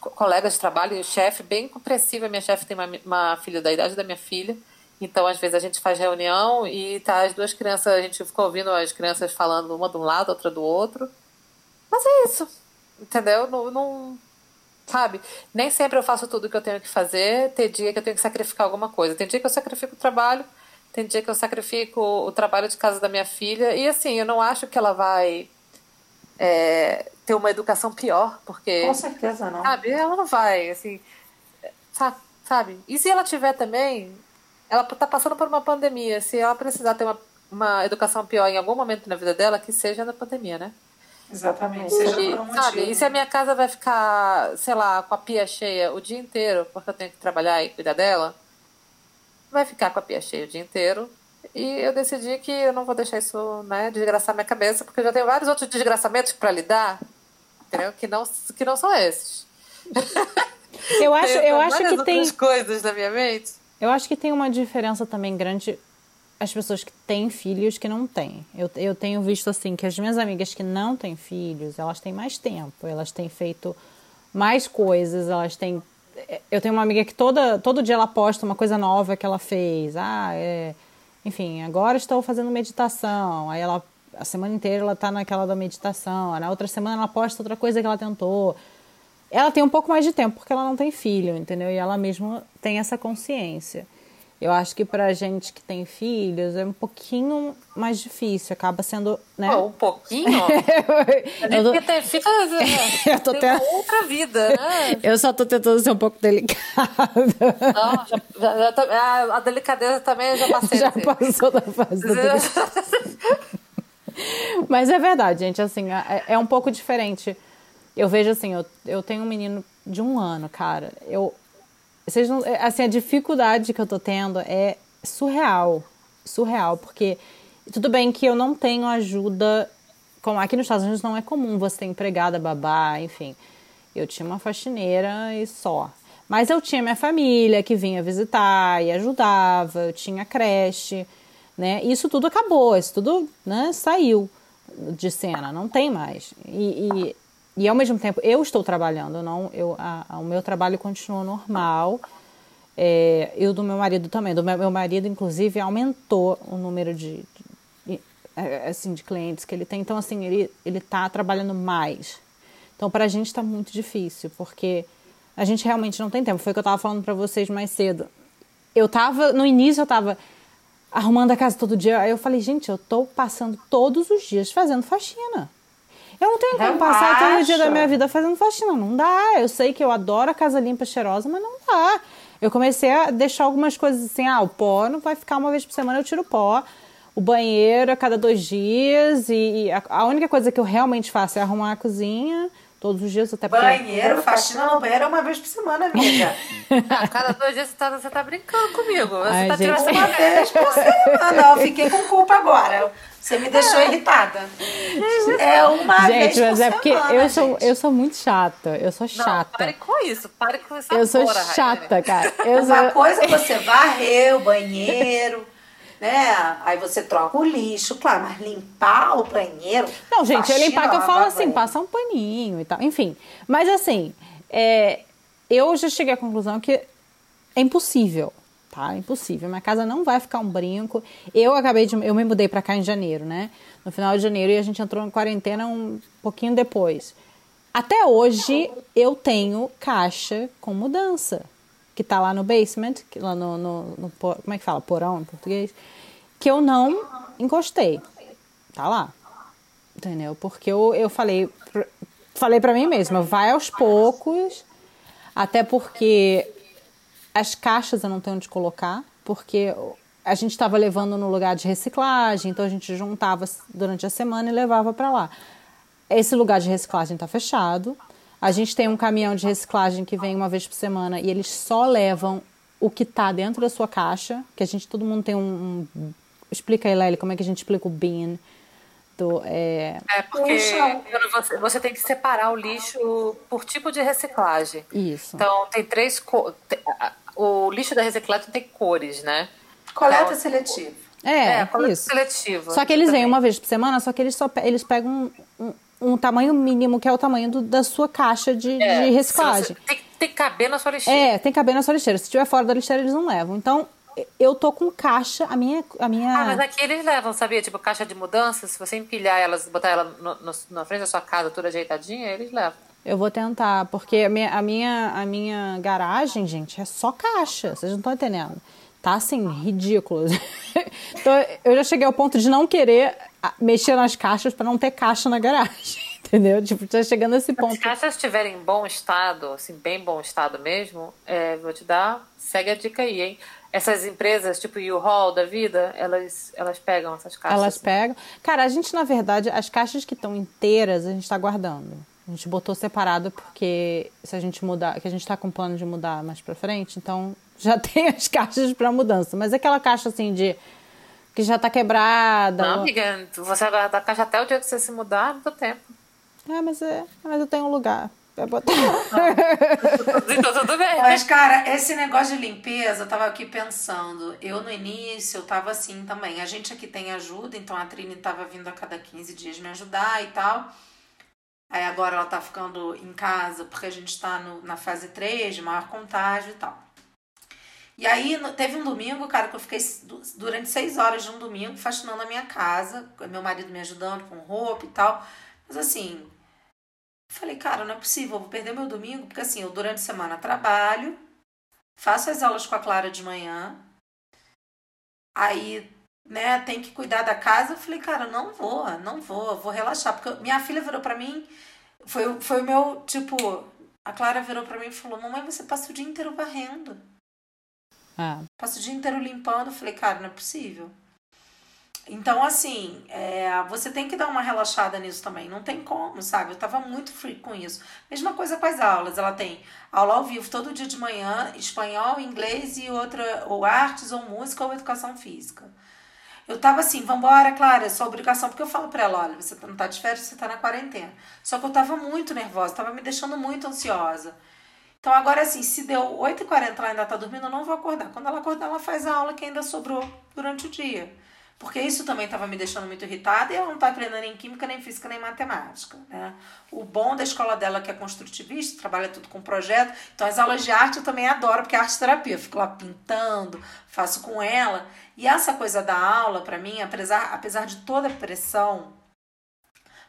colegas de trabalho, chefe bem compreensiva. Minha chefe tem uma, uma filha da idade da minha filha. Então, às vezes, a gente faz reunião e tá as duas crianças, a gente fica ouvindo as crianças falando uma de um lado, outra do outro. Mas é isso. Entendeu? Não, não, Sabe? Nem sempre eu faço tudo que eu tenho que fazer. Tem dia que eu tenho que sacrificar alguma coisa. Tem dia que eu sacrifico o trabalho. Tem dia que eu sacrifico o trabalho de casa da minha filha. E assim, eu não acho que ela vai é, ter uma educação pior, porque. Com certeza não. Sabe? Ela não vai, assim. Sabe? E se ela tiver também. Ela tá passando por uma pandemia. Se ela precisar ter uma, uma educação pior em algum momento na vida dela, que seja na pandemia, né? Exatamente. Seja e, por um sabe, e se a minha casa vai ficar, sei lá, com a pia cheia o dia inteiro, porque eu tenho que trabalhar e cuidar dela, vai ficar com a pia cheia o dia inteiro. E eu decidi que eu não vou deixar isso, né, desgraçar minha cabeça, porque eu já tenho vários outros desgraçamentos para lidar, entendeu? Que não, que não são esses. Eu acho, eu acho que tem coisas na minha mente. Eu acho que tem uma diferença também grande as pessoas que têm filhos que não têm. Eu, eu tenho visto assim que as minhas amigas que não têm filhos, elas têm mais tempo, elas têm feito mais coisas, elas têm. Eu tenho uma amiga que toda, todo dia ela posta uma coisa nova que ela fez. Ah, é. Enfim, agora estou fazendo meditação. Aí ela. A semana inteira ela está naquela da meditação. Na outra semana ela posta outra coisa que ela tentou. Ela tem um pouco mais de tempo porque ela não tem filho, entendeu? E ela mesma tem essa consciência. Eu acho que pra gente que tem filhos é um pouquinho mais difícil, acaba sendo, né? Oh, um pouquinho? (laughs) (laughs) eu tô... Tem, fica, eu tô tendo outra vida, né? Eu só tô tentando ser um pouco delicada. Não, já, já, já tá, a, a, delicadeza também já passei. Já assim. passou da fase da Mas é verdade, gente, assim, é, é um pouco diferente. Eu vejo assim, eu, eu tenho um menino de um ano, cara. Eu, vocês não, é, assim, a dificuldade que eu tô tendo é surreal. Surreal, porque tudo bem que eu não tenho ajuda. Como aqui nos Estados Unidos não é comum você ter empregada, babá, enfim. Eu tinha uma faxineira e só. Mas eu tinha minha família que vinha visitar e ajudava, eu tinha creche, né? Isso tudo acabou, isso tudo né, saiu de cena, não tem mais. E, e e ao mesmo tempo eu estou trabalhando, não, eu, a, a, o meu trabalho continua normal. É, e o do meu marido também. Do meu, meu marido, inclusive, aumentou o número de, de, é, assim, de clientes que ele tem. Então, assim, ele está trabalhando mais. Então, para a gente está muito difícil, porque a gente realmente não tem tempo. Foi o que eu estava falando para vocês mais cedo. Eu estava, no início, eu estava arrumando a casa todo dia. Aí eu falei, gente, eu estou passando todos os dias fazendo faxina. Eu não tenho como passar todo dia da minha vida fazendo faxina. Não dá. Eu sei que eu adoro a casa limpa cheirosa, mas não dá. Eu comecei a deixar algumas coisas assim, ah, o pó não vai ficar uma vez por semana, eu tiro o pó. O banheiro a cada dois dias. E, e a, a, única coisa que eu realmente faço é arrumar a cozinha todos os dias, até porque... Banheiro, faxina no banheiro é uma vez por semana, amiga. a cada dois dias você tá, você tá brincando comigo. Você Ai, tá gente... tirando uma vez por semana. Eu fiquei com culpa agora. Você me deixou é. irritada. É uma Gente, mas é porque semana, eu sou, eu sou muito chata. Eu sou chata. Não, pare com isso. Pare com essa Eu sou porra, chata, cara. (laughs) Eu uma sou... coisa é você varrer o banheiro, né? Aí você troca o lixo, claro, mas limpar o banheiro. Não, gente, eu limpar que eu falo assim, passa um paninho e tal. Enfim. Mas assim, é, eu já cheguei à conclusão que é impossível tá? Impossível. Minha casa não vai ficar um brinco. Eu acabei de. Eu me mudei para cá em janeiro, né? No final de janeiro e a gente entrou em quarentena um pouquinho depois. Até hoje eu tenho caixa com mudança. Que tá lá no basement, lá no, no, no. Como é que fala? Porão em português. Que eu não encostei. Tá lá. Entendeu? Porque eu, eu falei. Falei para mim mesma, vai aos poucos. Até porque as caixas eu não tenho onde colocar, porque a gente estava levando no lugar de reciclagem, então a gente juntava durante a semana e levava para lá. Esse lugar de reciclagem está fechado. A gente tem um caminhão de reciclagem que vem uma vez por semana e eles só levam o que está dentro da sua caixa, que a gente, todo mundo tem um... um explica aí, Lely, como é que a gente explica o bin. Do, é... é porque você, você tem que separar o lixo por tipo de reciclagem. Isso. Então, tem três... O lixo da reciclagem tem cores, né? Coleta então, seletiva. É, é coleta isso. seletiva. Só que eles vêm uma vez por semana, só que eles só eles pegam um, um, um tamanho mínimo, que é o tamanho do, da sua caixa de, é, de reciclagem. Tem, tem que caber na sua lixeira. É, tem que caber na sua lixeira. Se estiver fora da lixeira, eles não levam. Então, eu tô com caixa, a minha, a minha... Ah, mas aqui eles levam, sabia? Tipo, caixa de mudança, se você empilhar elas, botar ela no, no, na frente da sua casa, toda ajeitadinha, eles levam. Eu vou tentar, porque a minha, a minha, a minha garagem, gente, é só caixa. Vocês não estão entendendo. Tá assim, ridículo. (laughs) então, eu já cheguei ao ponto de não querer mexer nas caixas para não ter caixa na garagem. (laughs) Entendeu? Tipo, tá chegando a esse ponto. Se as caixas estiverem em bom estado, assim, bem bom estado mesmo, é, vou te dar, segue a dica aí, hein? Essas empresas, tipo o U-Haul da vida, elas, elas pegam essas caixas. Elas pegam. Cara, a gente, na verdade, as caixas que estão inteiras, a gente está guardando. A gente botou separado porque se a gente mudar, que a gente está com plano de mudar mais para frente, então já (laughs) tem as caixas para mudança. Mas aquela caixa assim de que já está quebrada. Não, amiga, você vai guardar a caixa até o dia que você se mudar, não dá tempo. É, mas é, mas eu tenho um lugar. Pra botar. (laughs) então tudo bem. Mas, cara, esse negócio de limpeza, eu tava aqui pensando. Eu, no início, eu tava assim também. A gente aqui tem ajuda, então a Trini tava vindo a cada 15 dias me ajudar e tal. Aí agora ela tá ficando em casa porque a gente tá no, na fase 3 de maior contágio e tal. E aí teve um domingo, cara, que eu fiquei durante seis horas de um domingo faxinando a minha casa, meu marido me ajudando com roupa e tal. Mas assim, falei, cara, não é possível, eu vou perder meu domingo, porque assim, eu durante a semana trabalho, faço as aulas com a Clara de manhã, aí né, tem que cuidar da casa. Eu falei, cara, não vou, não vou, vou relaxar. Porque minha filha virou para mim, foi, foi o meu, tipo, a Clara virou para mim e falou: Mamãe, você passa o dia inteiro varrendo. Ah. Passa o dia inteiro limpando. Eu falei, cara, não é possível. Então, assim, é, você tem que dar uma relaxada nisso também. Não tem como, sabe? Eu tava muito free com isso. Mesma coisa com as aulas. Ela tem aula ao vivo todo dia de manhã, espanhol, inglês e outra, ou artes, ou música, ou educação física. Eu tava assim, vambora, Clara, é sua obrigação. Porque eu falo pra ela, olha, você não tá de férias, você tá na quarentena. Só que eu tava muito nervosa, tava me deixando muito ansiosa. Então agora assim, se deu 8h40 ela ainda tá dormindo, eu não vou acordar. Quando ela acordar, ela faz a aula que ainda sobrou durante o dia. Porque isso também estava me deixando muito irritada e ela não está aprendendo nem química, nem física, nem matemática. Né? O bom da escola dela que é construtivista, trabalha tudo com projeto. Então as aulas de arte eu também adoro, porque é arte terapia. Eu fico lá pintando, faço com ela. E essa coisa da aula, para mim, apesar, apesar de toda a pressão,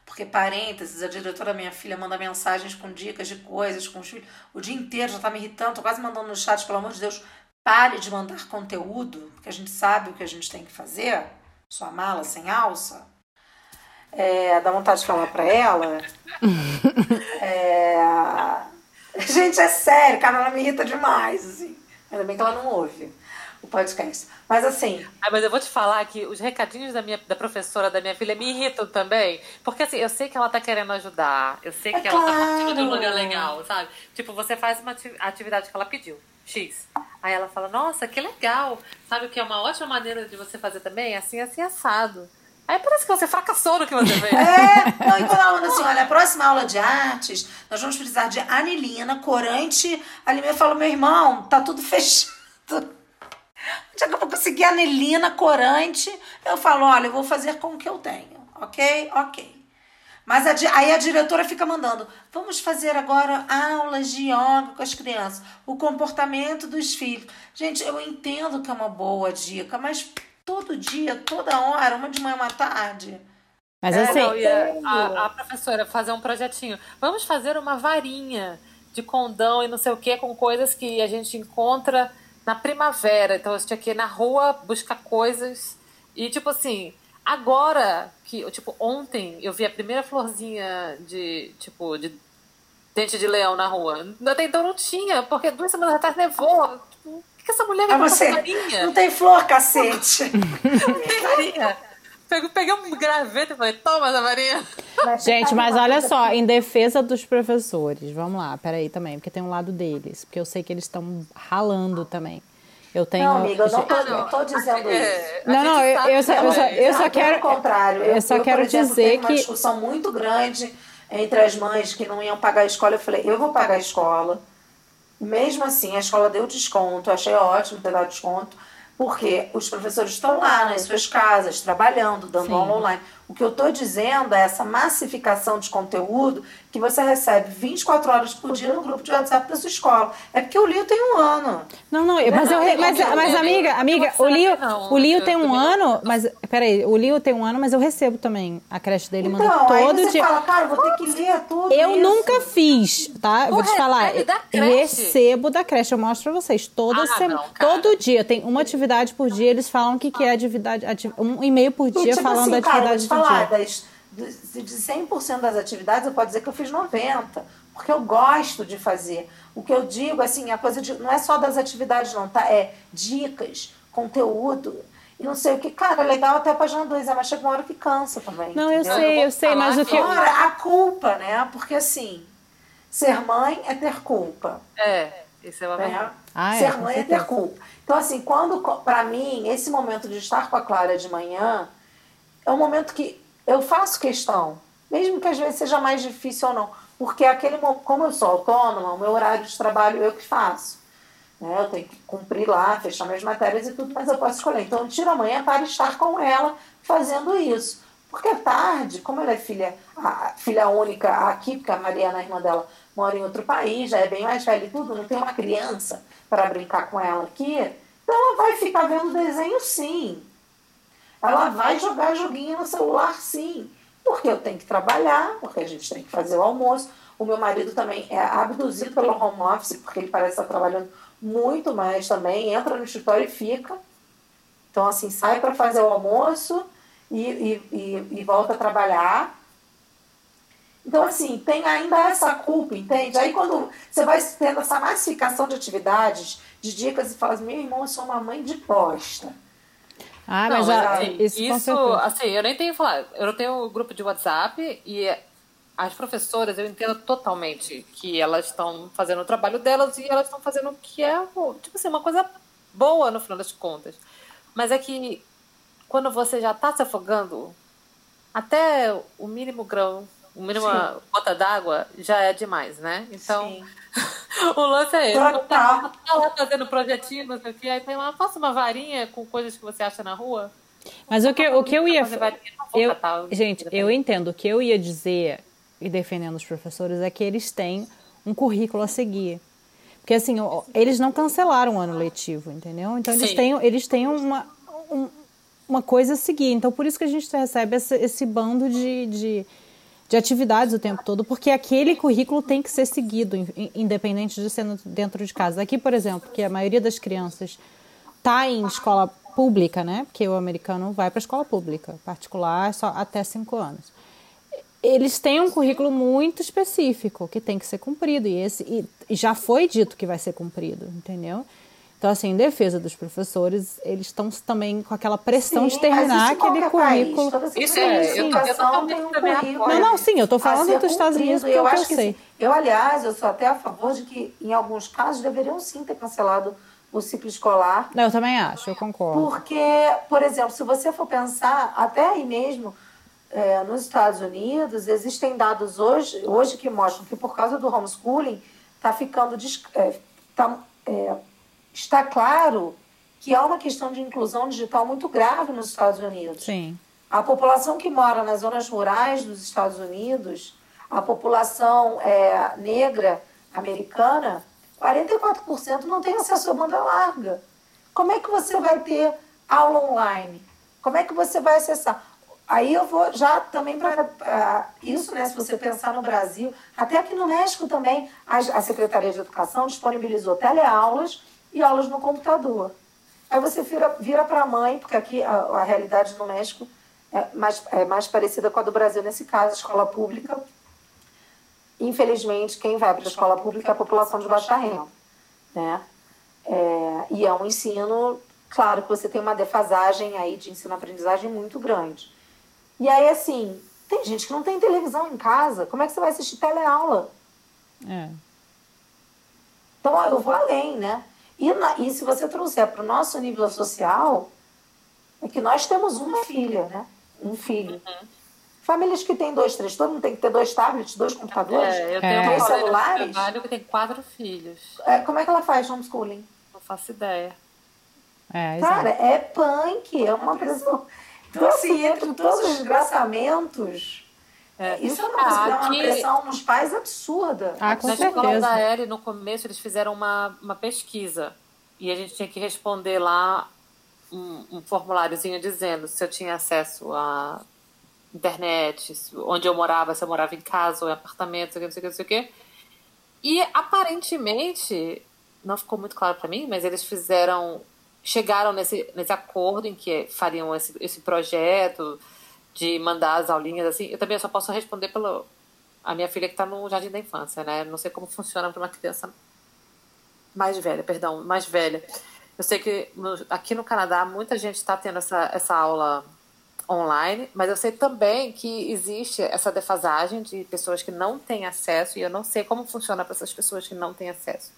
porque parênteses, a diretora da minha filha manda mensagens com dicas de coisas com os filhos. O dia inteiro já tá me irritando, tô quase mandando no chat, pelo amor de Deus, pare de mandar conteúdo, porque a gente sabe o que a gente tem que fazer sua mala sem alça, é, dá vontade de falar pra ela. (laughs) é... Gente, é sério, cara, ela me irrita demais, assim. Ainda bem que ela não ouve o podcast. Mas assim. Ah, mas eu vou te falar que os recadinhos da minha da professora da minha filha me irritam também. Porque assim, eu sei que ela tá querendo ajudar. Eu sei é que ela tá partindo de um lugar legal, sabe? Tipo, você faz uma atividade que ela pediu. X. Aí ela fala, nossa, que legal. Sabe o que é uma ótima maneira de você fazer também? Assim, assim, assado. Aí parece que você fracassou no que você fez. É, não, e quando ela assim, olha, a próxima aula de artes, nós vamos precisar de anilina, corante. Ali eu falo, meu irmão, tá tudo fechado. Onde é que eu vou conseguir anilina, corante? Eu falo, olha, eu vou fazer com o que eu tenho, ok? Ok. Mas a, aí a diretora fica mandando: vamos fazer agora aulas de yoga com as crianças, o comportamento dos filhos. Gente, eu entendo que é uma boa dica, mas todo dia, toda hora, uma de manhã, uma tarde. Mas é, assim, não, a, a, professora fazer um projetinho. Vamos fazer uma varinha de condão e não sei o que com coisas que a gente encontra na primavera. Então você tinha que ir na rua buscar coisas e tipo assim, Agora que, tipo, ontem eu vi a primeira florzinha de, tipo, de dente de leão na rua. Até então não tinha, porque duas semanas atrás nevou. Tipo, o que, essa mulher vai ah, você Não tem flor, cacete. (laughs) não tem. (laughs) Peguei um graveto e falei, toma essa varinha. Gente, mas olha só, em defesa dos professores, vamos lá, peraí também, porque tem um lado deles, porque eu sei que eles estão ralando também. Eu tenho. Não, amiga, eu não tô, não, tô dizendo é, isso. Não, não, eu, eu, só, eu só, eu só quero. Pelo contrário, eu, só eu, quero exemplo, dizer que. uma discussão muito grande entre as mães que não iam pagar a escola. Eu falei, eu vou pagar a escola. Mesmo assim, a escola deu desconto, achei ótimo ter dado desconto, porque os professores estão lá nas suas casas, trabalhando, dando Sim. aula online. O que eu estou dizendo é essa massificação de conteúdo que você recebe 24 horas por dia no grupo de WhatsApp da sua escola. É porque o Lio tem um ano. Não, não, mas, eu, mas, mas amiga, amiga, o Lio, o Lio tem um ano, mas peraí, o Lio tem um ano, mas eu recebo também a creche dele, então, manda todo aí você dia. Fala, cara, vou ter que ler tudo. Eu isso. nunca fiz, tá? Eu vou te falar. Recebo da creche, eu mostro pra vocês. Toda ah, semana, todo dia, tem uma atividade por dia, eles falam que, que é atividade, um e-mail por dia tipo falando assim, da atividade cara, falar. Das, de 100% das atividades, eu posso dizer que eu fiz 90%, porque eu gosto de fazer. O que eu digo, assim, a coisa de, não é só das atividades, não, tá? É dicas, conteúdo, e não sei o que. Cara, é legal até a página 2, mas chega uma hora que cansa também. Não, eu sei, eu sei, mas o que. Agora, a culpa, né? Porque assim, ser mãe é ter culpa. É, isso é uma né? Ah, ser é, mãe é ter culpa. Então, assim, quando, para mim, esse momento de estar com a Clara de manhã é um momento que eu faço questão, mesmo que às vezes seja mais difícil ou não, porque aquele como eu sou autônoma, o meu horário de trabalho eu que faço. Né? Eu tenho que cumprir lá, fechar minhas matérias e tudo, mas eu posso escolher. Então eu tiro amanhã para estar com ela fazendo isso. Porque à tarde, como ela é filha, a filha única aqui, porque a Mariana, a irmã dela, mora em outro país, já é bem mais velha e tudo, não tem uma criança para brincar com ela aqui, então ela vai ficar vendo desenho sim. Ela vai jogar joguinho no celular, sim. Porque eu tenho que trabalhar, porque a gente tem que fazer o almoço. O meu marido também é abduzido pelo home office, porque ele parece estar trabalhando muito mais também. Entra no escritório e fica. Então, assim, sai para fazer o almoço e, e, e, e volta a trabalhar. Então, assim, tem ainda essa culpa, entende? Aí, quando você vai tendo essa massificação de atividades, de dicas, e fala assim: meu irmão, eu sou uma mãe de posta. Ah, mas não, a, assim, isso, isso assim, eu nem tenho falar. Eu tenho um grupo de WhatsApp e as professoras, eu entendo totalmente que elas estão fazendo o trabalho delas e elas estão fazendo o que é, tipo assim, uma coisa boa no final das contas. Mas é que quando você já está se afogando, até o mínimo grão, o mínimo gota d'água já é demais, né? Então, Sim. (laughs) o lance é esse. Total. Tá, tá lá fazendo projetinho, não sei o que, aí tem lá, faça uma varinha com coisas que você acha na rua. Mas o que, o que eu ia. Eu, gente, eu entendo. O que eu ia dizer, e defendendo os professores, é que eles têm um currículo a seguir. Porque assim, eles não cancelaram o ano letivo, entendeu? Então eles têm, eles têm uma, um, uma coisa a seguir. Então por isso que a gente recebe esse, esse bando de, de de atividades o tempo todo, porque aquele currículo tem que ser seguido, independente de ser dentro de casa. Aqui, por exemplo, que a maioria das crianças está em escola pública, né? Porque o americano vai para a escola pública, particular só até cinco anos. Eles têm um currículo muito específico que tem que ser cumprido e esse e já foi dito que vai ser cumprido, entendeu? Então, assim, em defesa dos professores, eles estão também com aquela pressão sim, de terminar aquele currículo. País, isso é, eu, eu Não, não, sim, eu estou falando dos Estados Unidos porque eu, eu sei. Assim, eu, aliás, eu sou até a favor de que, em alguns casos, deveriam sim ter cancelado o ciclo escolar. Não, eu também acho, eu concordo. Porque, por exemplo, se você for pensar, até aí mesmo, é, nos Estados Unidos, existem dados hoje, hoje que mostram que por causa do homeschooling está ficando... É, tá, é, está claro que há uma questão de inclusão digital muito grave nos Estados Unidos. Sim. A população que mora nas zonas rurais dos Estados Unidos, a população é, negra americana, 44% não tem acesso à banda larga. Como é que você vai ter aula online? Como é que você vai acessar? Aí eu vou já também para isso, né? Se você pensar no Brasil, até aqui no México também, a, a Secretaria de Educação disponibilizou teleaulas e aulas no computador. Aí você vira, vira para a mãe, porque aqui a, a, realidade no México é mais, é mais parecida com a do Brasil nesse caso, escola pública. Infelizmente, quem vai para a escola pública é a população de baixa renda. Né? É, e é um ensino, claro que você tem uma defasagem aí de ensino-aprendizagem muito grande. E aí, assim, tem gente que não tem televisão em casa, como é que você vai assistir teleaula? É. Então, eu vou além, né? E, na, e se você trouxer para o nosso nível social, é que nós temos uma filha, né? Um filho. Uhum. Famílias que têm dois, três, todo mundo tem que ter dois tablets, dois computadores, é, eu tenho é. três celulares. trabalho que tem quatro filhos. É, como é que ela faz homeschooling? Não faço ideia. É, Cara, é punk, é uma pressão. Então, assim, entre todos os desgraçamentos, é. isso é uma, ah, é uma pressão nos pais absurda. Ah, com Na certeza. escola da Eri, no começo, eles fizeram uma, uma pesquisa. E a gente tinha que responder lá um, um formuláriozinho dizendo se eu tinha acesso a internet, onde eu morava, se eu morava em casa ou em apartamento, não sei o que, não sei o que. E aparentemente, não ficou muito claro para mim, mas eles fizeram, chegaram nesse, nesse acordo em que fariam esse, esse projeto de mandar as aulinhas assim. Eu também só posso responder pelo a minha filha que está no jardim da infância, né? Não sei como funciona para uma criança mais velha, perdão, mais velha. Eu sei que no, aqui no Canadá muita gente está tendo essa, essa aula online, mas eu sei também que existe essa defasagem de pessoas que não têm acesso e eu não sei como funciona para essas pessoas que não têm acesso.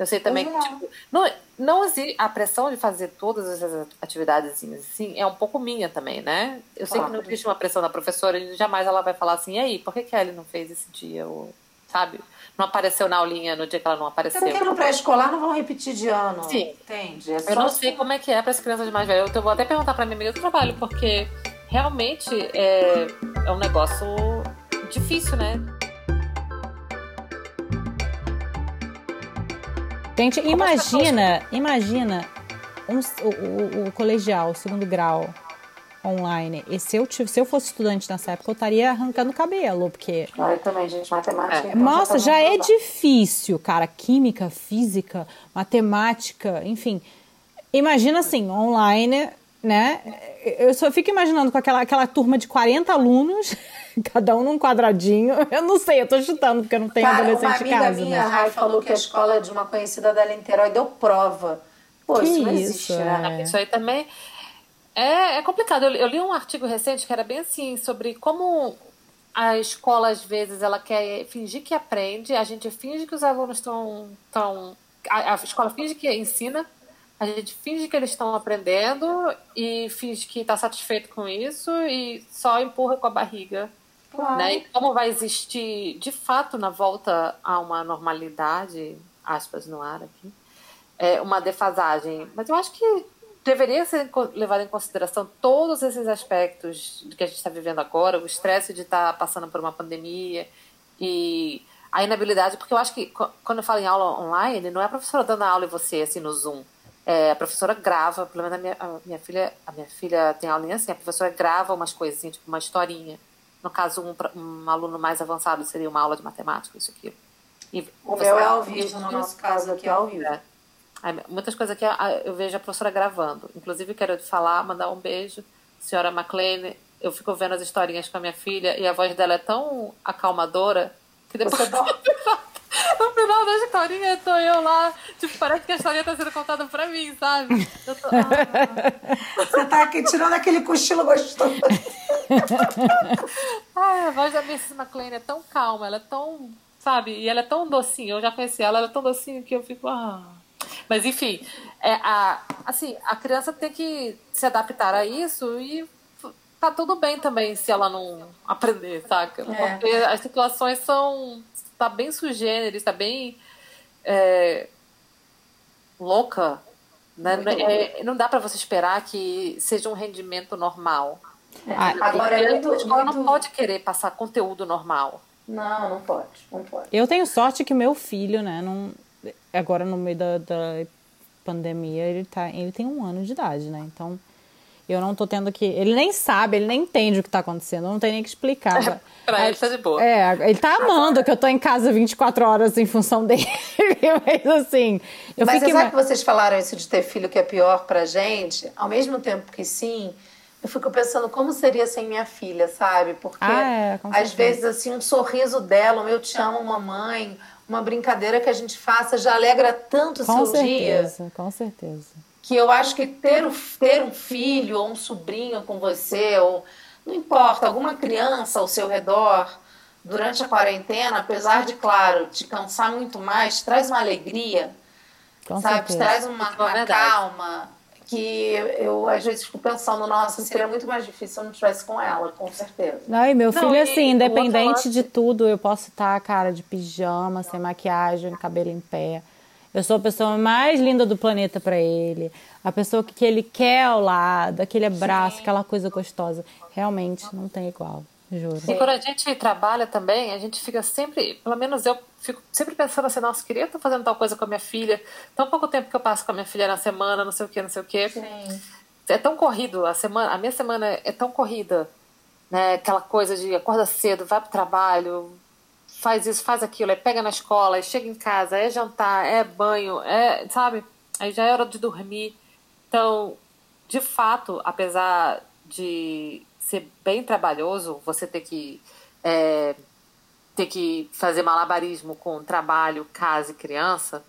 Eu sei também que tipo, não, não existe a pressão de fazer todas essas atividades assim é um pouco minha também, né? Eu sei que não existe uma pressão da professora e jamais ela vai falar assim, e aí, por que, que Ellie não fez esse dia? Ou, sabe? Não apareceu na aulinha no dia que ela não apareceu. Porque no pré-escolar não vão repetir de ano. Sim. Entende? É eu não sei como é que é para as crianças mais velhas. Eu vou até perguntar para minha amiga do trabalho, porque realmente é, é um negócio difícil, né? Gente, imagina, imagina um, o, o, o, colegial, o segundo grau online. E se eu, se eu fosse estudante nessa época, eu estaria arrancando cabelo, porque. Ah, eu também, gente, matemática. É. Nossa, já é difícil, cara. Química, física, matemática, enfim. Imagina assim, online né? Eu só fico imaginando com aquela, aquela turma de 40 alunos, (laughs) cada um num quadradinho. (laughs) Eu não sei, eu tô chutando porque eu não tenho Cara, adolescente em casa. Uma amiga minha, né? Rai, falou que a escola é de uma conhecida dela em Terói deu prova. Pô, que isso não existe, isso, né? É. Isso aí também é, é complicado. Eu, eu li um artigo recente que era bem assim, sobre como a escola, às vezes, ela quer fingir que aprende, a gente finge que os alunos estão... Tão, a, a escola finge que ensina, a gente finge que eles estão aprendendo e finge que está satisfeito com isso e só empurra com a barriga. Claro. Né? E como vai existir, de fato, na volta a uma normalidade, aspas no ar aqui, é uma defasagem. Mas eu acho que deveria ser levado em consideração todos esses aspectos que a gente está vivendo agora, o estresse de estar tá passando por uma pandemia e a inabilidade, porque eu acho que quando eu falo em aula online, não é a professora dando aula e você assim no Zoom. É, a professora grava, pelo menos a minha, a minha filha, a minha filha tem aulinha assim, a professora grava umas coisinhas, tipo uma historinha. No caso, um, um aluno mais avançado seria uma aula de matemática, isso aqui. E o meu é ao vivo, no nosso caso aqui é ao vivo. É. muitas coisas aqui eu vejo a professora gravando. Inclusive, quero falar, mandar um beijo, senhora McLean. Eu fico vendo as historinhas com a minha filha e a voz dela é tão acalmadora que depois. Você (laughs) (laughs) no final da historinha tô eu lá, tipo, parece que a historinha tá sendo contada pra mim, sabe? Eu tô, ah. (laughs) Você tá aqui tirando aquele cochilo gostoso. (laughs) Ai, a voz da Mrs. McLean é tão calma, ela é tão, sabe? E ela é tão docinha, eu já conheci ela, ela é tão docinha que eu fico, ah. Mas enfim, é, a, assim, a criança tem que se adaptar a isso e tá tudo bem também se ela não aprender, saca? É. Porque as situações são tá bem sugênero, está bem é, louca. Né? É, não dá para você esperar que seja um rendimento normal. É, ah, agora a escola muito... não pode querer passar conteúdo normal. Não, não pode, não pode. Eu tenho sorte que meu filho, né, não, agora no meio da, da pandemia, ele, tá, ele tem um ano de idade, né? Então eu não tô tendo que. Ele nem sabe, ele nem entende o que tá acontecendo, não tenho nem que explicar. pra ele tá de boa. É, ele tá amando que eu tô em casa 24 horas em função dele. (laughs) Mas assim. Eu Mas fico... que vocês falaram isso de ter filho que é pior pra gente? Ao mesmo tempo que sim, eu fico pensando como seria sem minha filha, sabe? Porque ah, é, às vezes, assim, um sorriso dela, um eu te amo, mamãe, uma brincadeira que a gente faça já alegra tanto o seu certeza, dia. Com certeza, com certeza que eu acho que ter, ter um filho ou um sobrinho com você, ou não importa, alguma criança ao seu redor durante a quarentena, apesar de, claro, te cansar muito mais, traz uma alegria. Com sabe? Certeza. Traz uma, uma calma que eu às vezes fico pensando, nossa, seria muito mais difícil se eu não estivesse com ela, com certeza. Não, e meu filho, assim, independente de tudo, eu posso estar, cara, de pijama, sem maquiagem, cabelo em pé. Eu sou a pessoa mais linda do planeta para ele. A pessoa que, que ele quer ao lado, aquele abraço, Sim. aquela coisa gostosa. Realmente não tem igual, juro. E quando a gente trabalha também, a gente fica sempre, pelo menos eu fico sempre pensando assim, nossa, queria estar fazendo tal coisa com a minha filha. Tão pouco tempo que eu passo com a minha filha na semana, não sei o que, não sei o que. Sim. É tão corrido, a semana, a minha semana é tão corrida, né? Aquela coisa de acorda cedo, vai pro trabalho, faz isso, faz aquilo, aí pega na escola, aí chega em casa, é jantar, é banho, é, sabe? Aí já é hora de dormir. Então, de fato, apesar de ser bem trabalhoso, você ter que é, ter que fazer malabarismo com trabalho, casa e criança,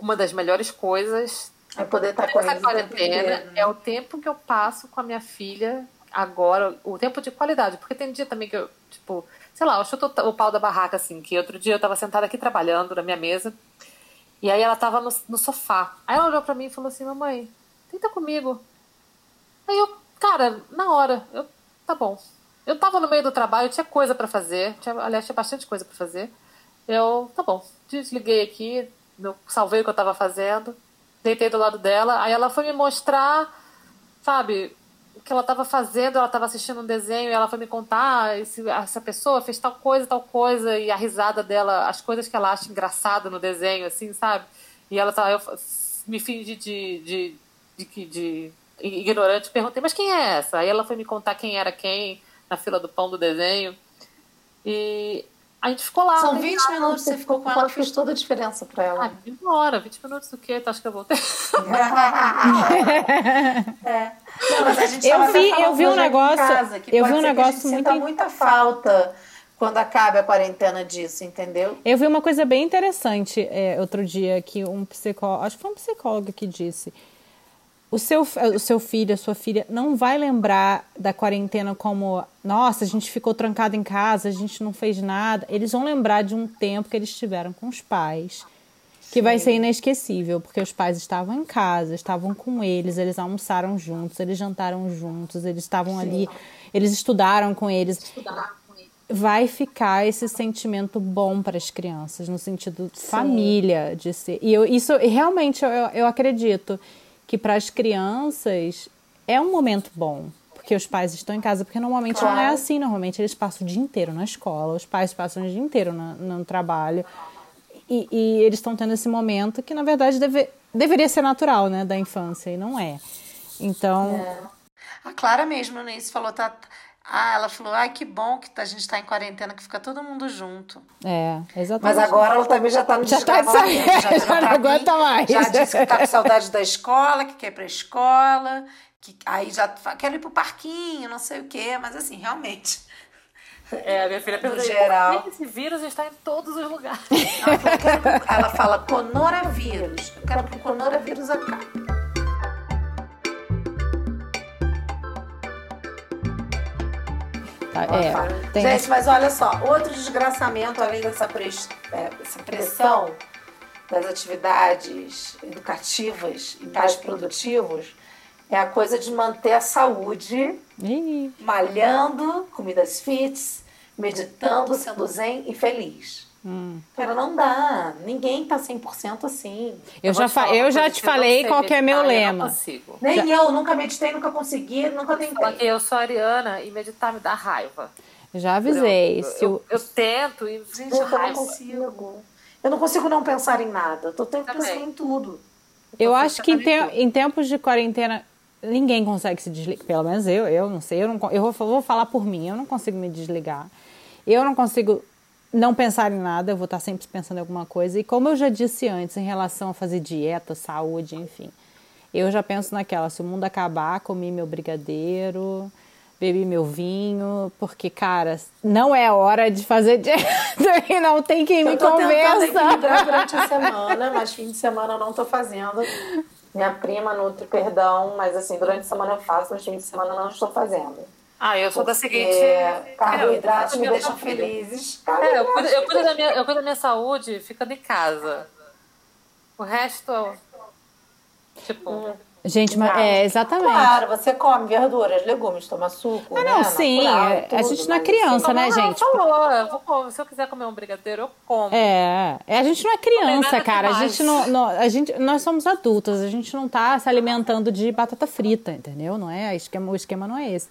uma das melhores coisas é poder estar com essa quarentena né? é o tempo que eu passo com a minha filha agora, o tempo de qualidade, porque tem dia também que eu, tipo, sei lá, eu chuto o pau da barraca, assim, que outro dia eu tava sentada aqui trabalhando na minha mesa, e aí ela tava no, no sofá. Aí ela olhou pra mim e falou assim, mamãe, tenta comigo. Aí eu, cara, na hora, eu, tá bom. Eu tava no meio do trabalho, tinha coisa para fazer, tinha, aliás, tinha bastante coisa para fazer. Eu, tá bom, desliguei aqui, eu salvei o que eu tava fazendo, deitei do lado dela, aí ela foi me mostrar, sabe, que ela estava fazendo, ela estava assistindo um desenho e ela foi me contar esse, essa pessoa fez tal coisa, tal coisa, e a risada dela, as coisas que ela acha engraçada no desenho, assim, sabe? E ela tá, eu me fingi de, de, de, de, de ignorante, perguntei, mas quem é essa? Aí ela foi me contar quem era quem na fila do pão do desenho. E a gente ficou lá. São 20 né? minutos, você ficou com ela, fez toda a diferença pra ela. Ah, uma hora, 20 minutos do quê? Tu acha que eu voltei? (laughs) é. Não, mas a gente eu vi, eu vi um negócio. Casa, eu vi um negócio muito. muita falta quando acabe a quarentena disso, entendeu? Eu vi uma coisa bem interessante é, outro dia que um psicólogo, acho que foi um psicólogo que disse o seu, o seu filho, a sua filha, não vai lembrar da quarentena como, nossa, a gente ficou trancado em casa, a gente não fez nada. Eles vão lembrar de um tempo que eles tiveram com os pais, que Sim. vai ser inesquecível, porque os pais estavam em casa, estavam com eles, eles almoçaram juntos, eles jantaram juntos, eles estavam ali, eles estudaram com eles. Vai ficar esse sentimento bom para as crianças, no sentido Sim. família, de ser. E eu, isso realmente eu, eu acredito que para as crianças é um momento bom, porque os pais estão em casa, porque normalmente claro. não é assim, normalmente eles passam o dia inteiro na escola, os pais passam o dia inteiro no, no trabalho, e, e eles estão tendo esse momento que, na verdade, deve, deveria ser natural, né, da infância, e não é. Então... É. A Clara mesmo, né, falou, tá, ah, ela falou, ai, que bom que a gente está em quarentena, que fica todo mundo junto. É, exatamente. Mas agora ela também já está no já tá saindo, já, já, já não aguenta mais. Já disse que está com saudade da escola, que quer ir para a escola, que aí já quero ir para o parquinho, não sei o quê, mas assim, realmente... É, a minha filha perguntou, geral. que esse vírus está em todos os lugares? Ela, fala conoravírus. Eu quero que o conoravírus acabe. É, tem... Gente, mas olha só, outro desgraçamento, além dessa pres... é, pressão das atividades educativas e mais produtivos, é a coisa de manter a saúde, Ih. malhando, comidas fits, meditando, sendo zen e feliz. Hum. Cara, não dá. Ninguém tá 100% assim. Eu, eu já, fa eu já te falei qual que é meu lema. Nem já... eu, nunca meditei, nunca consegui, nunca tentei. Eu sou ariana e meditar me dá raiva. Já avisei. Eu, eu, eu, eu tento e gente, eu raiva. não consigo. Eu não consigo não pensar em nada. Tô tentando pensar em tudo. Eu acho que em, te em tempos de quarentena ninguém consegue se desligar. Pelo menos eu, eu não sei. Eu, não, eu vou, vou falar por mim. Eu não consigo me desligar. Eu não consigo não pensar em nada, eu vou estar sempre pensando em alguma coisa. E como eu já disse antes, em relação a fazer dieta, saúde, enfim, eu já penso naquela: se o mundo acabar, comi meu brigadeiro, bebi meu vinho, porque, cara, não é hora de fazer (laughs) dieta e não tem quem me convença. Eu durante a semana, mas fim de semana eu não tô fazendo. Minha prima nutre, perdão, mas assim, durante a semana eu faço, mas fim de semana não estou fazendo. Ah, eu sou da seguinte. Carboidratos me deixam felizes. É, eu, cuido, eu, cuido da minha, eu cuido da minha saúde ficando em casa. O resto, tipo. Hum. Gente, mas é exatamente. Claro, você come verduras, legumes, toma suco. Ah, não, né? sim. Natural, é, a gente não é criança, né, gente? Falou, eu vou, se eu quiser comer um brigadeiro, eu como. É, é a gente não é criança, cara. A gente não, não, a gente, nós somos adultas. A gente não tá se alimentando de batata frita, entendeu? Não é? O esquema, o esquema não é esse.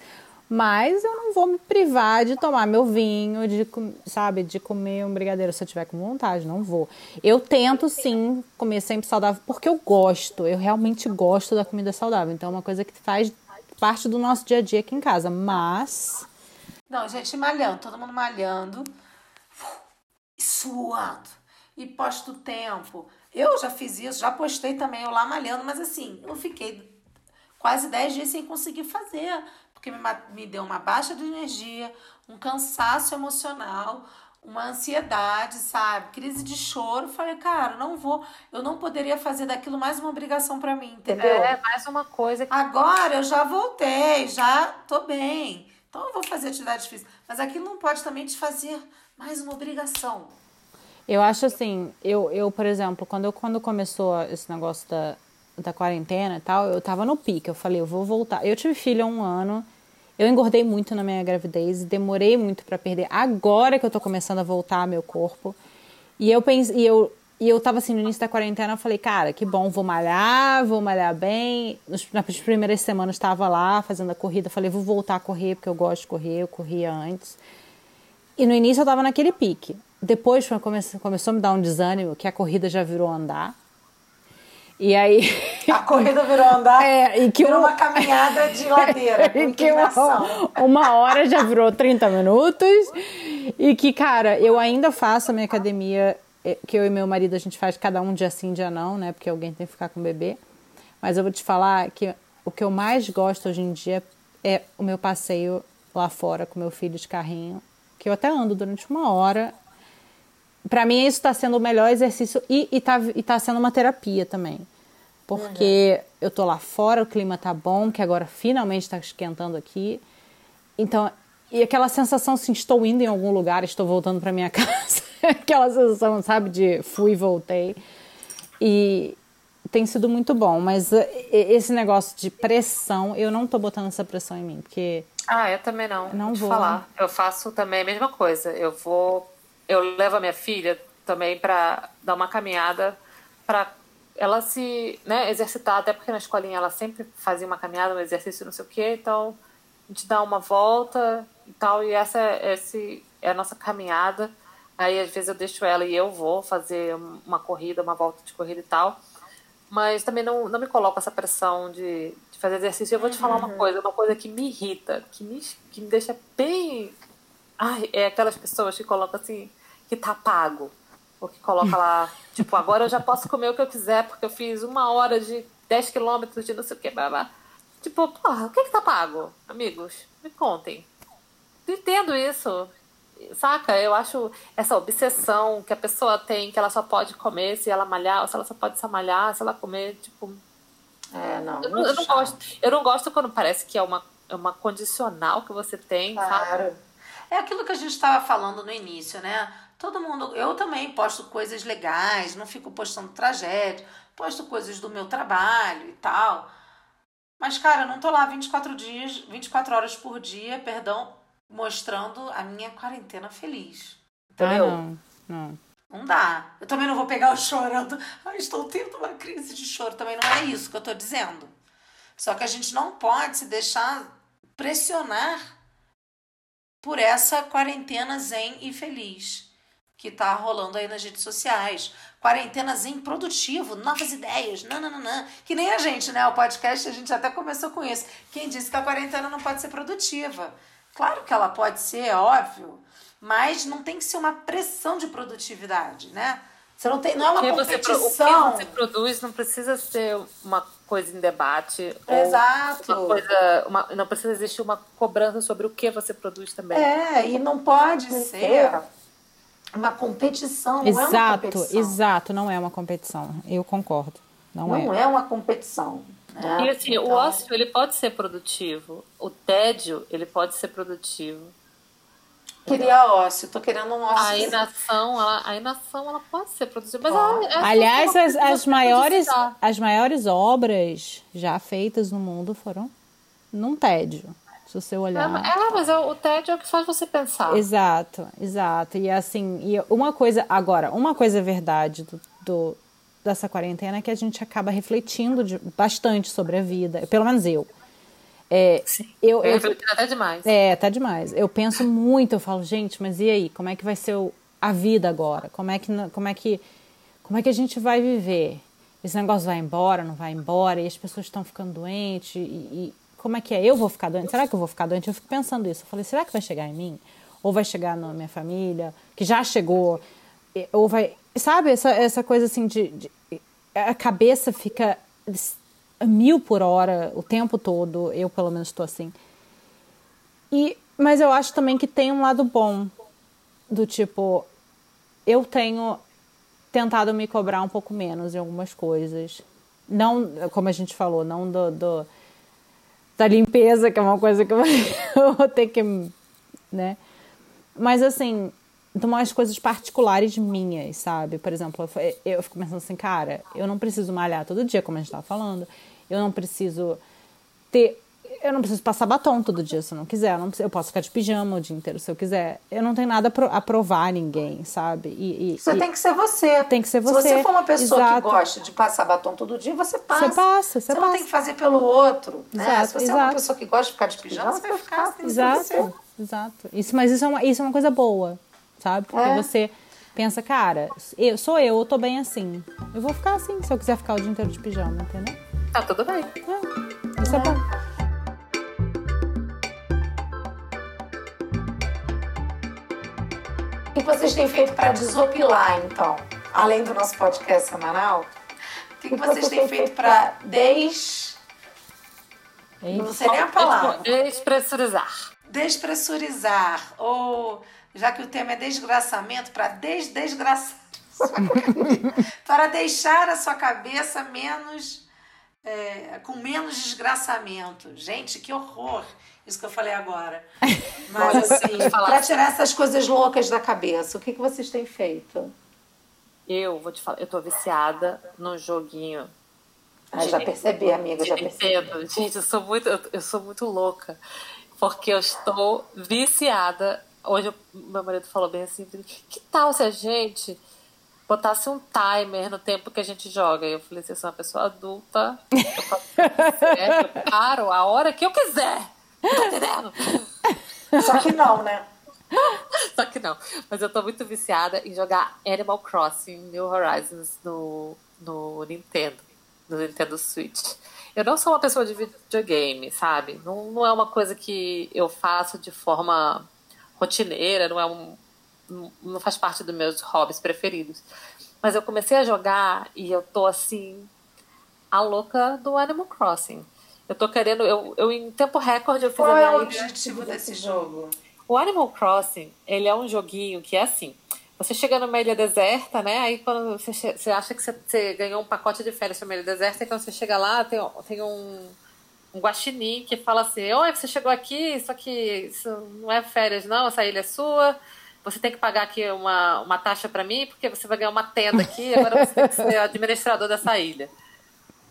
Mas eu não vou me privar de tomar meu vinho, de, sabe, de comer um brigadeiro se eu tiver com vontade, não vou. Eu tento sim comer sempre saudável porque eu gosto, eu realmente gosto da comida saudável. Então é uma coisa que faz parte do nosso dia a dia aqui em casa, mas Não, gente, malhando, todo mundo malhando, suando e posto tempo. Eu já fiz isso, já postei também eu lá malhando, mas assim, eu fiquei quase 10 dias sem conseguir fazer porque me, me deu uma baixa de energia, um cansaço emocional, uma ansiedade, sabe? Crise de choro. Falei, cara, não vou, eu não poderia fazer daquilo mais uma obrigação para mim, entendeu? É, mais uma coisa. Que... Agora eu já voltei, já tô bem. Então eu vou fazer atividade física. Mas aquilo não pode também te fazer mais uma obrigação. Eu acho assim, eu, eu por exemplo, quando, eu, quando começou esse negócio da, da quarentena e tal, eu tava no pique. Eu falei, eu vou voltar. Eu tive filho há um ano. Eu engordei muito na minha gravidez, demorei muito para perder. Agora que eu tô começando a voltar meu corpo. E eu pensei, e eu, e eu tava assim, no início da quarentena, eu falei, cara, que bom, vou malhar, vou malhar bem. nas primeiras semanas estava lá fazendo a corrida, falei, vou voltar a correr, porque eu gosto de correr, eu corria antes. E no início eu tava naquele pique. Depois começou, começou a me dar um desânimo, que a corrida já virou andar. E aí. A corrida virou andar. É, e que virou uma caminhada de ladeira. (laughs) e que uma, uma hora já virou 30 minutos. E que, cara, eu ainda faço a minha academia, é, que eu e meu marido a gente faz cada um dia sim, dia não, né? Porque alguém tem que ficar com o bebê. Mas eu vou te falar que o que eu mais gosto hoje em dia é o meu passeio lá fora com meu filho de carrinho, que eu até ando durante uma hora para mim isso está sendo o melhor exercício e está e tá sendo uma terapia também. Porque uhum. eu tô lá fora, o clima tá bom, que agora finalmente está esquentando aqui. Então, e aquela sensação assim, estou indo em algum lugar, estou voltando para minha (laughs) casa. aquela sensação, sabe, de fui e voltei. E tem sido muito bom, mas esse negócio de pressão, eu não tô botando essa pressão em mim, porque Ah, eu também não. Não vou. falar. Eu faço também a mesma coisa. Eu vou eu levo a minha filha também para dar uma caminhada para ela se né, exercitar, até porque na escolinha ela sempre fazia uma caminhada, um exercício, não sei o quê, então a gente dá uma volta e tal, e essa esse é a nossa caminhada. Aí às vezes eu deixo ela e eu vou fazer uma corrida, uma volta de corrida e tal. Mas também não, não me coloco essa pressão de, de fazer exercício. Eu vou te falar uma uhum. coisa, uma coisa que me irrita, que me, que me deixa bem. Ai, é aquelas pessoas que colocam assim, que tá pago. Ou que coloca lá, (laughs) tipo, agora eu já posso comer o que eu quiser, porque eu fiz uma hora de 10 quilômetros de não sei o que, blá, blá. Tipo, porra, o que que tá pago? Amigos, me contem. Não entendo isso. Saca? Eu acho essa obsessão que a pessoa tem, que ela só pode comer se ela malhar, ou se ela só pode só malhar, se ela comer, tipo. É, não. Eu, eu não gosto. Eu não gosto quando parece que é uma, é uma condicional que você tem, claro. sabe? É aquilo que a gente estava falando no início, né? Todo mundo, eu também posto coisas legais, não fico postando tragédia, posto coisas do meu trabalho e tal. Mas, cara, eu não tô lá 24 dias, 24 horas por dia, perdão, mostrando a minha quarentena feliz. Entendeu? Ah, não, não. Não dá. Eu também não vou pegar o chorando. Ai, estou tendo uma crise de choro. Também não é isso que eu tô dizendo. Só que a gente não pode se deixar pressionar por essa quarentena zen e feliz que tá rolando aí nas redes sociais. Quarentena zen produtivo, novas ideias, nananana. Que nem a gente, né? O podcast a gente até começou com isso. Quem disse que a quarentena não pode ser produtiva? Claro que ela pode ser, é óbvio, mas não tem que ser uma pressão de produtividade, né? Você não tem, não é uma competição. Você, o que você produz não precisa ser uma coisa em debate. Exato. Uma coisa, uma, não precisa existir uma cobrança sobre o que você produz também. É, e não pode ser uma competição, não exato, é uma competição. Exato, não é uma competição. Eu concordo. Não, não é. é uma competição. Né? E assim, então... o ócio ele pode ser produtivo, o tédio ele pode ser produtivo. Queria ócio, tô querendo um ócio. A inação, ela, a inação, ela pode ser produzida, mas ela, ela Aliás, as, as maiores, as maiores obras já feitas no mundo foram num tédio. Se você olhar. É, mas o tédio é o que faz você pensar. Exato, exato. E assim, e uma coisa. Agora, uma coisa é verdade do, do dessa quarentena é que a gente acaba refletindo de, bastante sobre a vida. Pelo menos eu. É, Sim, eu, eu, eu até demais. É, tá demais. Eu penso muito, eu falo, gente, mas e aí? Como é que vai ser o, a vida agora? Como é que como é que como é que a gente vai viver? Esse negócio vai embora, não vai embora, e as pessoas estão ficando doentes, e, e, como é que é? Eu vou ficar doente? Será que eu vou ficar doente? Eu fico pensando isso. Eu falei, será que vai chegar em mim? Ou vai chegar na minha família, que já chegou? Ou vai. Sabe, essa, essa coisa assim de, de a cabeça fica mil por hora o tempo todo. Eu, pelo menos, estou assim. E, mas eu acho também que tem um lado bom. Do tipo, eu tenho tentado me cobrar um pouco menos em algumas coisas. Não, como a gente falou, não do, do da limpeza, que é uma coisa que eu (laughs) vou ter que, né? Mas assim, de umas coisas particulares minhas, sabe? Por exemplo, eu, fico pensando assim, cara, eu não preciso malhar todo dia, como a gente estava falando. Eu não preciso ter. Eu não preciso passar batom todo dia se eu não quiser. Eu, não, eu posso ficar de pijama o dia inteiro se eu quiser. Eu não tenho nada a provar a ninguém, sabe? E, e, você e, tem que ser você. Tem que ser você. Se você for uma pessoa exato. que gosta de passar batom todo dia, você passa. Você passa, você, você passa. não tem que fazer pelo outro. Né? Exato, se você exato. é uma pessoa que gosta de ficar de pijama, você vai ficar. Tem exato, exato. Isso, mas isso é, uma, isso é uma coisa boa sabe? Porque é. você pensa, cara, eu, sou eu, eu tô bem assim. Eu vou ficar assim se eu quiser ficar o dia inteiro de pijama, entendeu? Tá tudo bem. É, isso é, é bom. Vocês têm (laughs) feito para desopilar, então? Além do nosso podcast semanal, o que vocês têm feito para des... Não sei nem a palavra. Despressurizar. Despressurizar. Ou já que o tema é desgraçamento, para desdesgraçar (laughs) para deixar a sua cabeça menos é, com menos desgraçamento. Gente, que horror! Isso que eu falei agora. (laughs) Mas assim, para tirar essas coisas loucas da cabeça, o que, que vocês têm feito? Eu vou te falar, eu tô viciada num joguinho. Ah, já percebi, amiga, já percebi. Gente, eu sou muito, eu, eu sou muito louca, porque eu estou viciada Hoje meu marido falou bem assim: que tal se a gente botasse um timer no tempo que a gente joga? E eu falei assim: eu sou uma pessoa adulta, eu faço certo, eu paro a hora que eu quiser. Não tá entendendo? Só que não, né? (laughs) Só que não. Mas eu tô muito viciada em jogar Animal Crossing New Horizons no, no Nintendo, no Nintendo Switch. Eu não sou uma pessoa de videogame, sabe? Não, não é uma coisa que eu faço de forma rotineira, não é um não faz parte dos meus hobbies preferidos. Mas eu comecei a jogar e eu tô assim a louca do Animal Crossing. Eu tô querendo, eu, eu em tempo recorde eu fiz Qual é o objetivo desse jogo? O Animal Crossing, ele é um joguinho que é assim, você chega numa ilha deserta, né? Aí quando você, você acha que você, você ganhou um pacote de férias numa ilha deserta, e quando você chega lá, tem, tem um um guaxinim que fala assim: Oi, você chegou aqui, só que isso não é férias, não, essa ilha é sua. Você tem que pagar aqui uma, uma taxa para mim, porque você vai ganhar uma tenda aqui, agora você tem que ser administrador dessa ilha.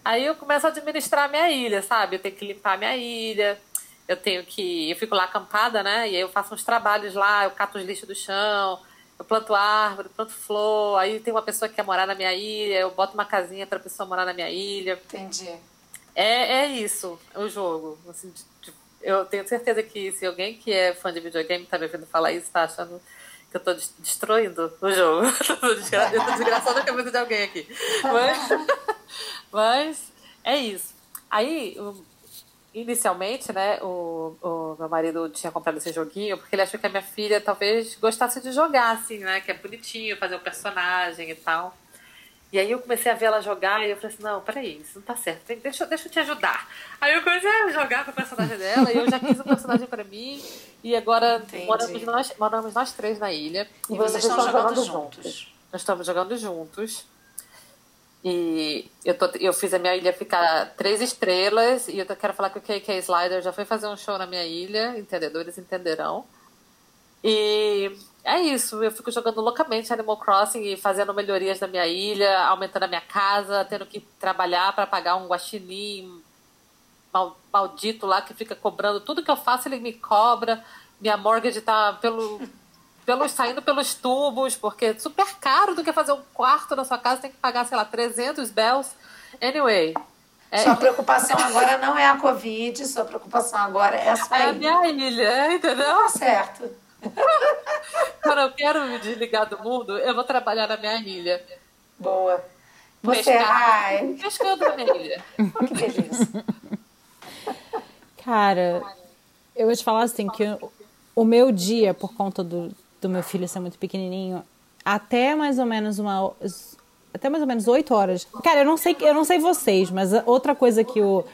Aí eu começo a administrar a minha ilha, sabe? Eu tenho que limpar a minha ilha, eu tenho que. Eu fico lá acampada, né? E aí eu faço uns trabalhos lá, eu cato os lixos do chão, eu planto árvore, planto flor, aí tem uma pessoa que quer morar na minha ilha, eu boto uma casinha para a pessoa morar na minha ilha. Entendi. É, é isso, o jogo. Assim, eu tenho certeza que se alguém que é fã de videogame tá me ouvindo falar isso, tá achando eu tô destruindo o jogo. (laughs) eu tô desgraçando a cabeça de alguém aqui. Mas, (laughs) mas é isso. Aí, inicialmente, né, o, o meu marido tinha comprado esse joguinho porque ele achou que a minha filha talvez gostasse de jogar, assim, né? Que é bonitinho, fazer o um personagem e tal. E aí eu comecei a ver ela jogar e eu falei assim, não, peraí, isso não tá certo, deixa, deixa eu te ajudar. Aí eu comecei a jogar com o personagem dela e eu já quis um personagem para mim. E agora moramos nós, moramos nós três na ilha. E, e vocês estão jogando, jogando juntos. juntos. Nós estamos jogando juntos. E eu, tô, eu fiz a minha ilha ficar três estrelas. E eu quero falar que o KK Slider já foi fazer um show na minha ilha. Entendedores entenderão. E é isso, eu fico jogando loucamente Animal Crossing e fazendo melhorias na minha ilha, aumentando a minha casa, tendo que trabalhar para pagar um guaxinim maldito lá que fica cobrando tudo que eu faço, ele me cobra. Minha mortgage tá pelo, pelo, saindo pelos tubos, porque é super caro do que fazer um quarto na sua casa, tem que pagar, sei lá, 300 bells. Anyway, é... Sua preocupação agora não é a Covid, sua preocupação agora é a sua É a minha ilha, entendeu? Tá certo. (laughs) Quando eu quero me desligar do mundo, eu vou trabalhar na minha ilha. Boa. Você, ai. Pescando na minha ilha. (laughs) que. Cara, eu vou te falar assim, que o meu dia, por conta do, do meu filho ser muito pequenininho, até mais ou menos uma até mais ou menos 8 horas. Cara, eu não sei, eu não sei vocês, mas outra coisa que o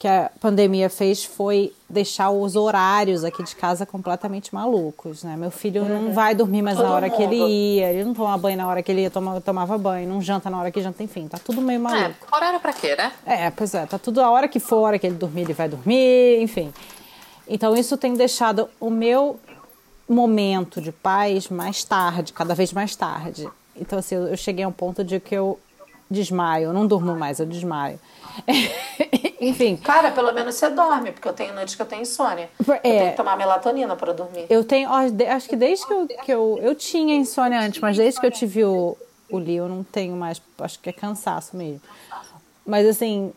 que a pandemia fez foi deixar os horários aqui de casa completamente malucos, né? Meu filho não uhum. vai dormir mais Todo na hora mundo. que ele ia, ele não toma banho na hora que ele ia, toma, tomava banho, não janta na hora que janta, enfim, tá tudo meio maluco. É, horário pra quê, né? É, pois é, tá tudo a hora que for, a hora que ele dormir, ele vai dormir, enfim. Então isso tem deixado o meu momento de paz mais tarde, cada vez mais tarde. Então, assim, eu, cheguei a um ponto de que eu desmaio, eu não durmo mais, eu desmaio. (laughs) Enfim. Cara, pelo menos você dorme, porque eu tenho noites que eu tenho insônia. É, eu tenho que tomar melatonina para dormir. Eu tenho, ó, acho que desde que eu, que eu. Eu tinha insônia antes, mas desde que eu tive o, o Lee, eu não tenho mais. Acho que é cansaço mesmo. Mas assim.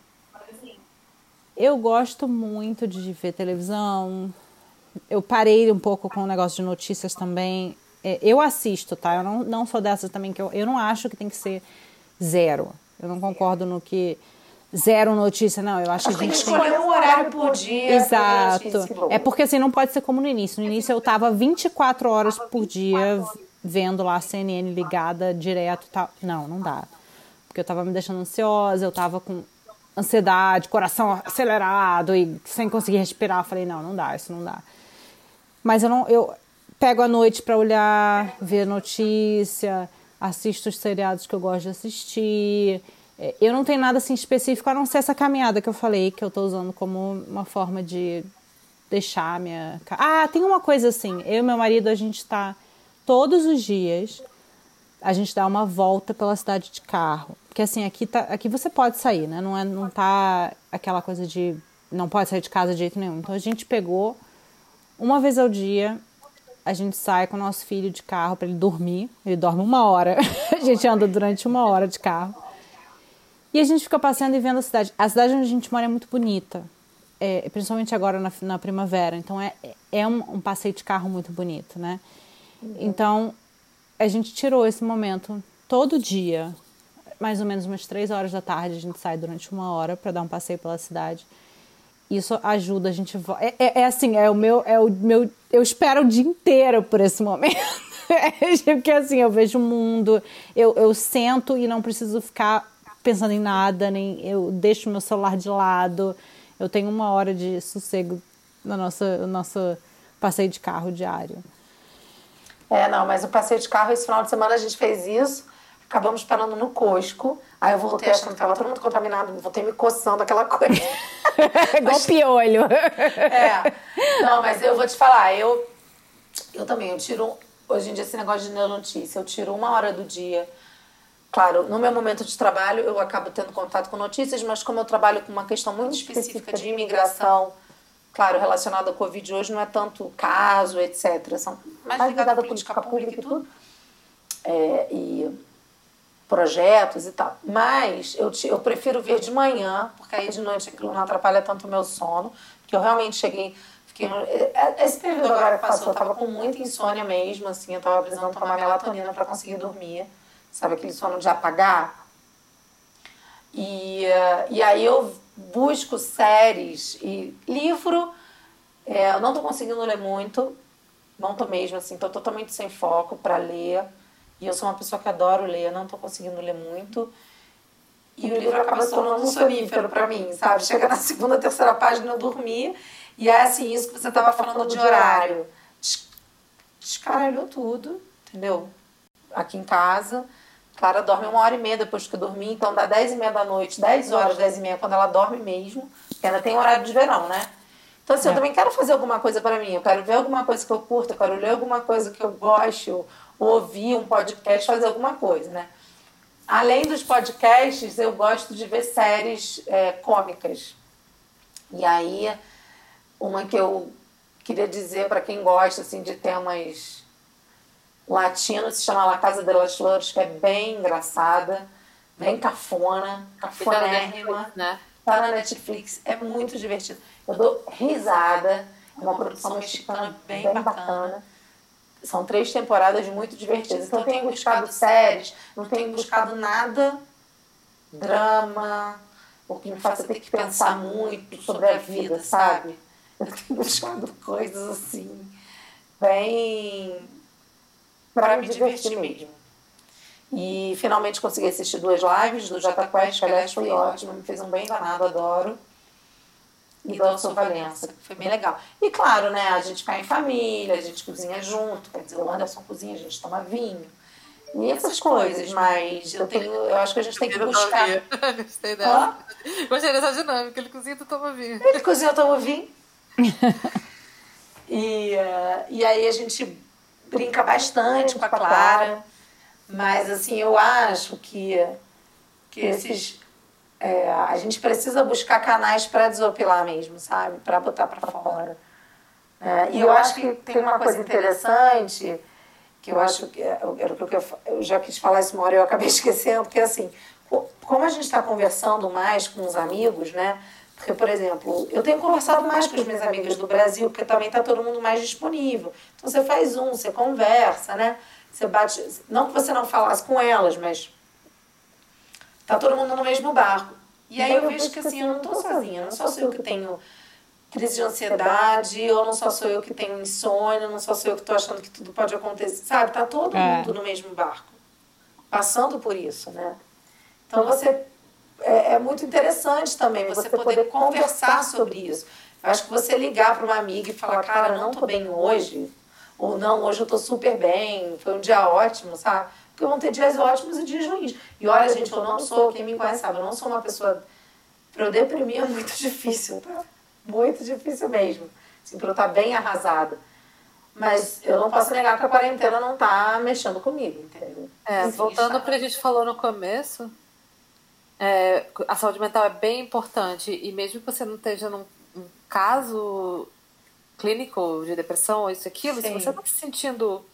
Eu gosto muito de ver televisão. Eu parei um pouco com o negócio de notícias também. É, eu assisto, tá? Eu não, não sou dessas também que eu, eu não acho que tem que ser zero. Eu não concordo no que zero notícia, não. Eu acho, acho que a gente tem que escolher um horário por dia. Exato. É porque assim não pode ser como no início. No início eu tava 24 horas por dia vendo lá a CNN ligada direto, tal. Não, não dá. Porque eu tava me deixando ansiosa, eu tava com ansiedade, coração acelerado e sem conseguir respirar. Eu falei, não, não dá, isso não dá. Mas eu não, eu, pego a noite para olhar, ver notícia, assisto os seriados que eu gosto de assistir. É, eu não tenho nada assim específico a não ser essa caminhada que eu falei, que eu estou usando como uma forma de deixar minha. Ah, tem uma coisa assim. Eu e meu marido, a gente está todos os dias, a gente dá uma volta pela cidade de carro. Porque assim, aqui, tá, aqui você pode sair, né? Não, é, não tá aquela coisa de não pode sair de casa de jeito nenhum. Então a gente pegou uma vez ao dia a gente sai com o nosso filho de carro para ele dormir. Ele dorme uma hora. (laughs) a gente anda durante uma hora de carro. E a gente fica passeando e vendo a cidade. A cidade onde a gente mora é muito bonita. É, principalmente agora na, na, primavera. Então é, é um, um, passeio de carro muito bonito, né? Uhum. Então a gente tirou esse momento todo dia, mais ou menos umas três horas da tarde. A gente sai durante uma hora para dar um passeio pela cidade isso ajuda a gente. É, é, é, assim, é o meu. É o meu eu espero o dia inteiro por esse momento. (laughs) Porque assim, eu vejo o mundo, eu, eu sento e não preciso ficar pensando em nada, nem eu deixo meu celular de lado. Eu tenho uma hora de sossego no nosso, no nosso passeio de carro diário. É, não, mas o passeio de carro, esse final de semana a gente fez isso acabamos parando no Cosco. Aí eu voltei achando que tava todo mundo contaminado, voltei me coçando aquela coisa. (laughs) Igual piolho. é. Não, mas eu vou te falar, eu, eu também, eu tiro. Hoje em dia, esse negócio de notícia, eu tiro uma hora do dia. Claro, no meu momento de trabalho, eu acabo tendo contato com notícias, mas como eu trabalho com uma questão muito específica de imigração, claro, relacionada ao Covid hoje, não é tanto caso, etc. São mais, mais ligada à política pública e tudo. É, e projetos e tal. Mas eu, te, eu prefiro ver de manhã, porque aí de noite aquilo não atrapalha tanto o meu sono, que eu realmente cheguei. Fiquei, é, é, esse período agora que passou, eu tava com muita insônia mesmo, assim, eu tava precisando tomar melatonina para conseguir dormir. Sabe aquele sono de apagar? E, e aí eu busco séries e livro. É, eu não tô conseguindo ler muito, não tô mesmo, assim, tô totalmente sem foco para ler. E eu sou uma pessoa que adoro ler, não estou conseguindo ler muito. E o livro acaba se tornando um sonífero para mim, sabe? Chega na segunda, terceira página eu dormi. E é assim, isso que você estava falando de horário. Descaralhou tudo, entendeu? Aqui em casa. Clara dorme uma hora e meia depois que eu dormi, então dá dez e meia da noite, dez horas, dez e meia, quando ela dorme mesmo, porque ainda tem horário de verão, né? Então, assim, é. eu também quero fazer alguma coisa para mim. Eu quero ver alguma coisa que eu curto, eu quero ler alguma coisa que eu goste, ou, ouvir um podcast, fazer alguma coisa, né? Além dos podcasts, eu gosto de ver séries é, cômicas. E aí, uma que eu queria dizer para quem gosta assim, de temas latinos se chama La Casa de las Flores, que é bem engraçada, bem cafona, cafonérrima. Né? Tá na Netflix, é muito divertido. Eu dou risada, é uma produção mexicana bem, bem bacana. São três temporadas muito divertidas. Então, eu tenho buscado séries, não tenho buscado nada drama, o que me faça ter que pensar muito sobre a vida, sabe? Eu tenho (laughs) buscado coisas assim, bem. Para me divertir mesmo. E finalmente consegui assistir duas lives do Jota Quest, que aliás foi ótimo, me fez um bem danado, adoro. E Alson Valença, que foi bem legal. E claro, né, a gente cai em família, a gente cozinha junto, quer dizer, o Anderson cozinha, a gente toma vinho. E essas coisas, mas eu tenho, eu acho que a gente tem que buscar. (laughs) Gostei dela. Gostei dessa dinâmica, ele cozinha, tu toma vinho. Ele cozinha, eu tomo vinho. (laughs) e, uh, e aí a gente brinca bastante com a Clara, mas assim, eu acho que, que esses. É, a gente precisa buscar canais para desopilar mesmo, sabe? Para botar para fora. É, e eu acho que tem uma coisa interessante que eu acho que era o que eu, eu já quis falar isso uma hora e eu acabei (laughs) esquecendo, porque assim, como a gente está conversando mais com os amigos, né? Porque, por exemplo, eu tenho conversado mais com as minhas amigas do Brasil, porque também está todo mundo mais disponível. Então você faz um, você conversa, né? Você bate. Não que você não falasse com elas, mas tá todo mundo no mesmo barco. E aí eu vejo que assim, eu não estou sozinha, não só sou eu que tenho crise de ansiedade, ou não só sou eu que tenho insônia, não só sou eu que estou achando que tudo pode acontecer, sabe? Tá todo é. mundo no mesmo barco, passando por isso, né? Então você é, é muito interessante também você poder conversar sobre isso. Eu acho que você ligar para uma amiga e falar, cara, não tô bem hoje, ou não, hoje eu tô super bem, foi um dia ótimo, sabe? Porque vão ter dias ótimos e dias ruins. E olha, gente, eu não sou, quem me conhece sabe, eu não sou uma pessoa. Para eu deprimir é muito (laughs) difícil, tá? Muito difícil mesmo. Assim, para eu estar tá bem arrasada. Mas eu não posso negar que a quarentena não tá mexendo comigo, entendeu? É, voltando para a gente falou no começo, é, a saúde mental é bem importante e mesmo que você não esteja num um caso clínico de depressão ou isso aquilo, Sim. se você está se sentindo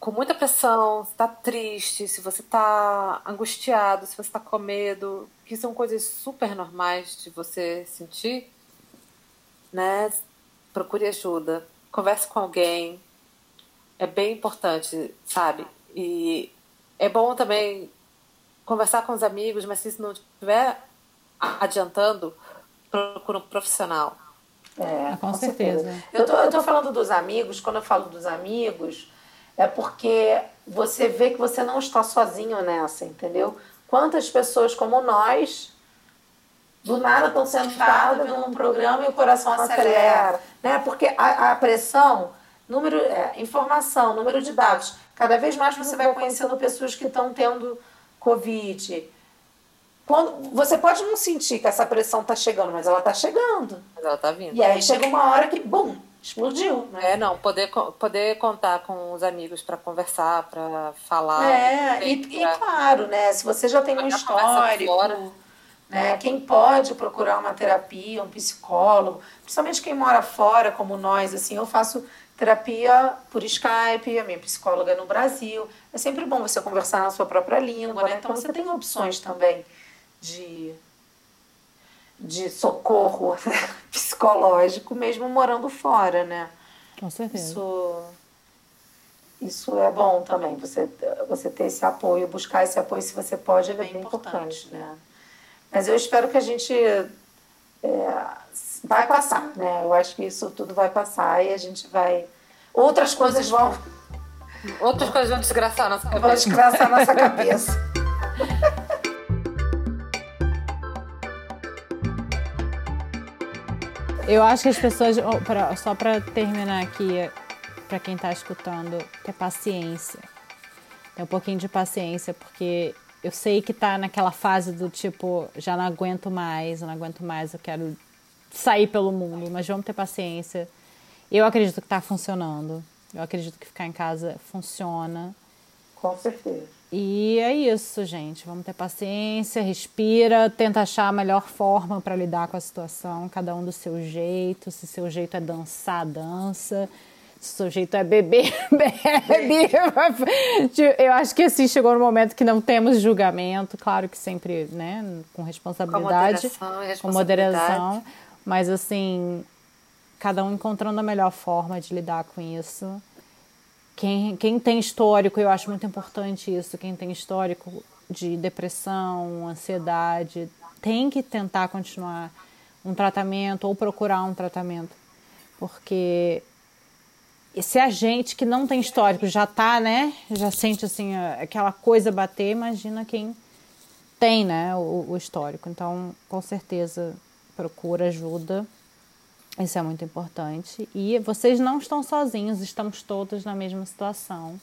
com muita pressão, se está triste, se você está angustiado, se você está com medo, que são coisas super normais de você sentir, né? Procure ajuda, converse com alguém, é bem importante, sabe? E é bom também conversar com os amigos, mas se isso não estiver adiantando, procura um profissional. É, com, com certeza. certeza. Eu tô, eu tô falando dos amigos, quando eu falo dos amigos, é porque você vê que você não está sozinho nessa, entendeu? Quantas pessoas como nós, do nada estão sentadas num programa e o coração acelera, né? Porque a, a pressão, número, é, informação, número de dados, cada vez mais você vai conhecendo pessoas que estão tendo Covid. Quando, você pode não sentir que essa pressão está chegando, mas ela está chegando. Mas ela está vindo. E aí chega uma hora que, bum, explodiu. Né? É, não, poder, poder contar com os amigos para conversar, para falar. É, e, pra... e, claro, né, se você já tem um histórico, né, quem pode procurar uma terapia, um psicólogo, principalmente quem mora fora, como nós, assim, eu faço terapia por Skype, a minha psicóloga é no Brasil. É sempre bom você conversar na sua própria língua, né? Então você tem opções também de, de socorro (laughs) psicológico, mesmo morando fora, né? Com certeza. Isso, isso é bom também, você, você ter esse apoio, buscar esse apoio se você pode, é bem, bem importante, né? Mas eu espero que a gente é, vai passar, né? Eu acho que isso tudo vai passar e a gente vai. Outras coisas vão. Outras coisas vão desgraçar nossa cabeça. Vão desgraçar nossa cabeça. Eu acho que as pessoas, só para terminar aqui, para quem está escutando, ter paciência. Ter um pouquinho de paciência, porque eu sei que tá naquela fase do tipo, já não aguento mais, eu não aguento mais, eu quero sair pelo mundo, mas vamos ter paciência. Eu acredito que está funcionando. Eu acredito que ficar em casa funciona. Com certeza. E é isso, gente. Vamos ter paciência, respira, tenta achar a melhor forma para lidar com a situação, cada um do seu jeito. Se seu jeito é dançar, dança. Se seu jeito é beber, (laughs) bebe. Eu acho que assim chegou no momento que não temos julgamento, claro que sempre, né, com responsabilidade, com moderação, com moderação mas assim, cada um encontrando a melhor forma de lidar com isso. Quem, quem tem histórico, eu acho muito importante isso, quem tem histórico de depressão, ansiedade, tem que tentar continuar um tratamento ou procurar um tratamento. Porque se a gente que não tem histórico já tá, né, já sente assim aquela coisa bater, imagina quem tem, né, o, o histórico. Então, com certeza procura ajuda. Isso é muito importante. E vocês não estão sozinhos, estamos todos na mesma situação.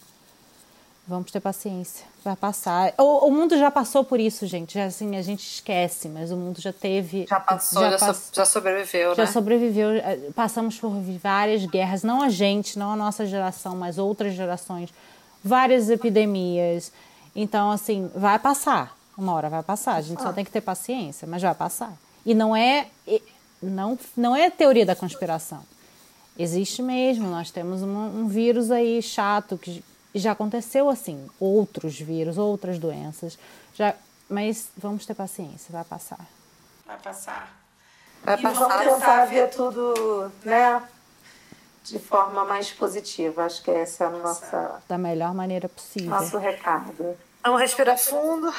Vamos ter paciência, vai passar. O, o mundo já passou por isso, gente. Já, assim, a gente esquece, mas o mundo já teve. Já passou, já, já, pass... so, já sobreviveu, já né? sobreviveu. É, passamos por várias guerras, não a gente, não a nossa geração, mas outras gerações. Várias epidemias. Então, assim, vai passar. Uma hora vai passar. A gente só tem que ter paciência, mas vai passar. E não é, não, não é teoria da conspiração. Existe mesmo, nós temos um, um vírus aí chato que já aconteceu assim, outros vírus, outras doenças. Já, mas vamos ter paciência, vai passar. Vai passar. Vai e passar. vamos tentar ver tudo, né? De forma mais positiva. Acho que essa é a nossa. Da melhor maneira possível. Nosso recado. Vamos respirar fundo.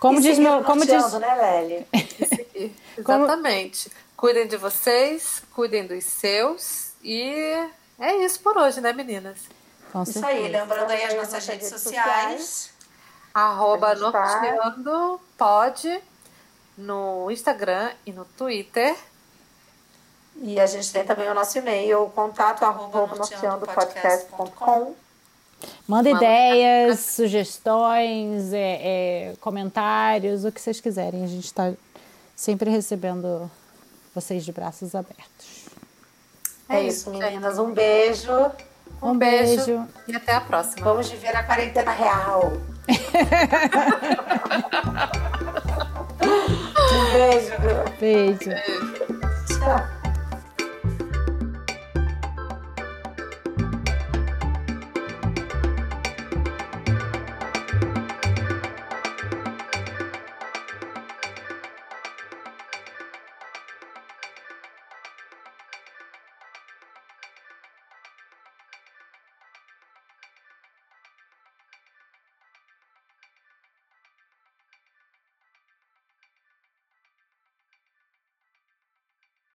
Como diz meu. Como diz. Né, Lely? Exatamente. Como... Cuidem de vocês, cuidem dos seus. E é isso por hoje, né, meninas? Com isso aí. Lembrando aí as nossas redes sociais. Arroba norteando pode no Instagram e no Twitter. E a gente tem também o nosso e-mail, contato arroba norteandopodcast.com. Manda ideias, sugestões, é, é, comentários, o que vocês quiserem. A gente está sempre recebendo vocês de braços abertos. É, é isso, meninas. Um beijo. Um, um beijo. beijo. E até a próxima. Vamos viver a quarentena real. (laughs) um beijo. Beijo. beijo. Tchau.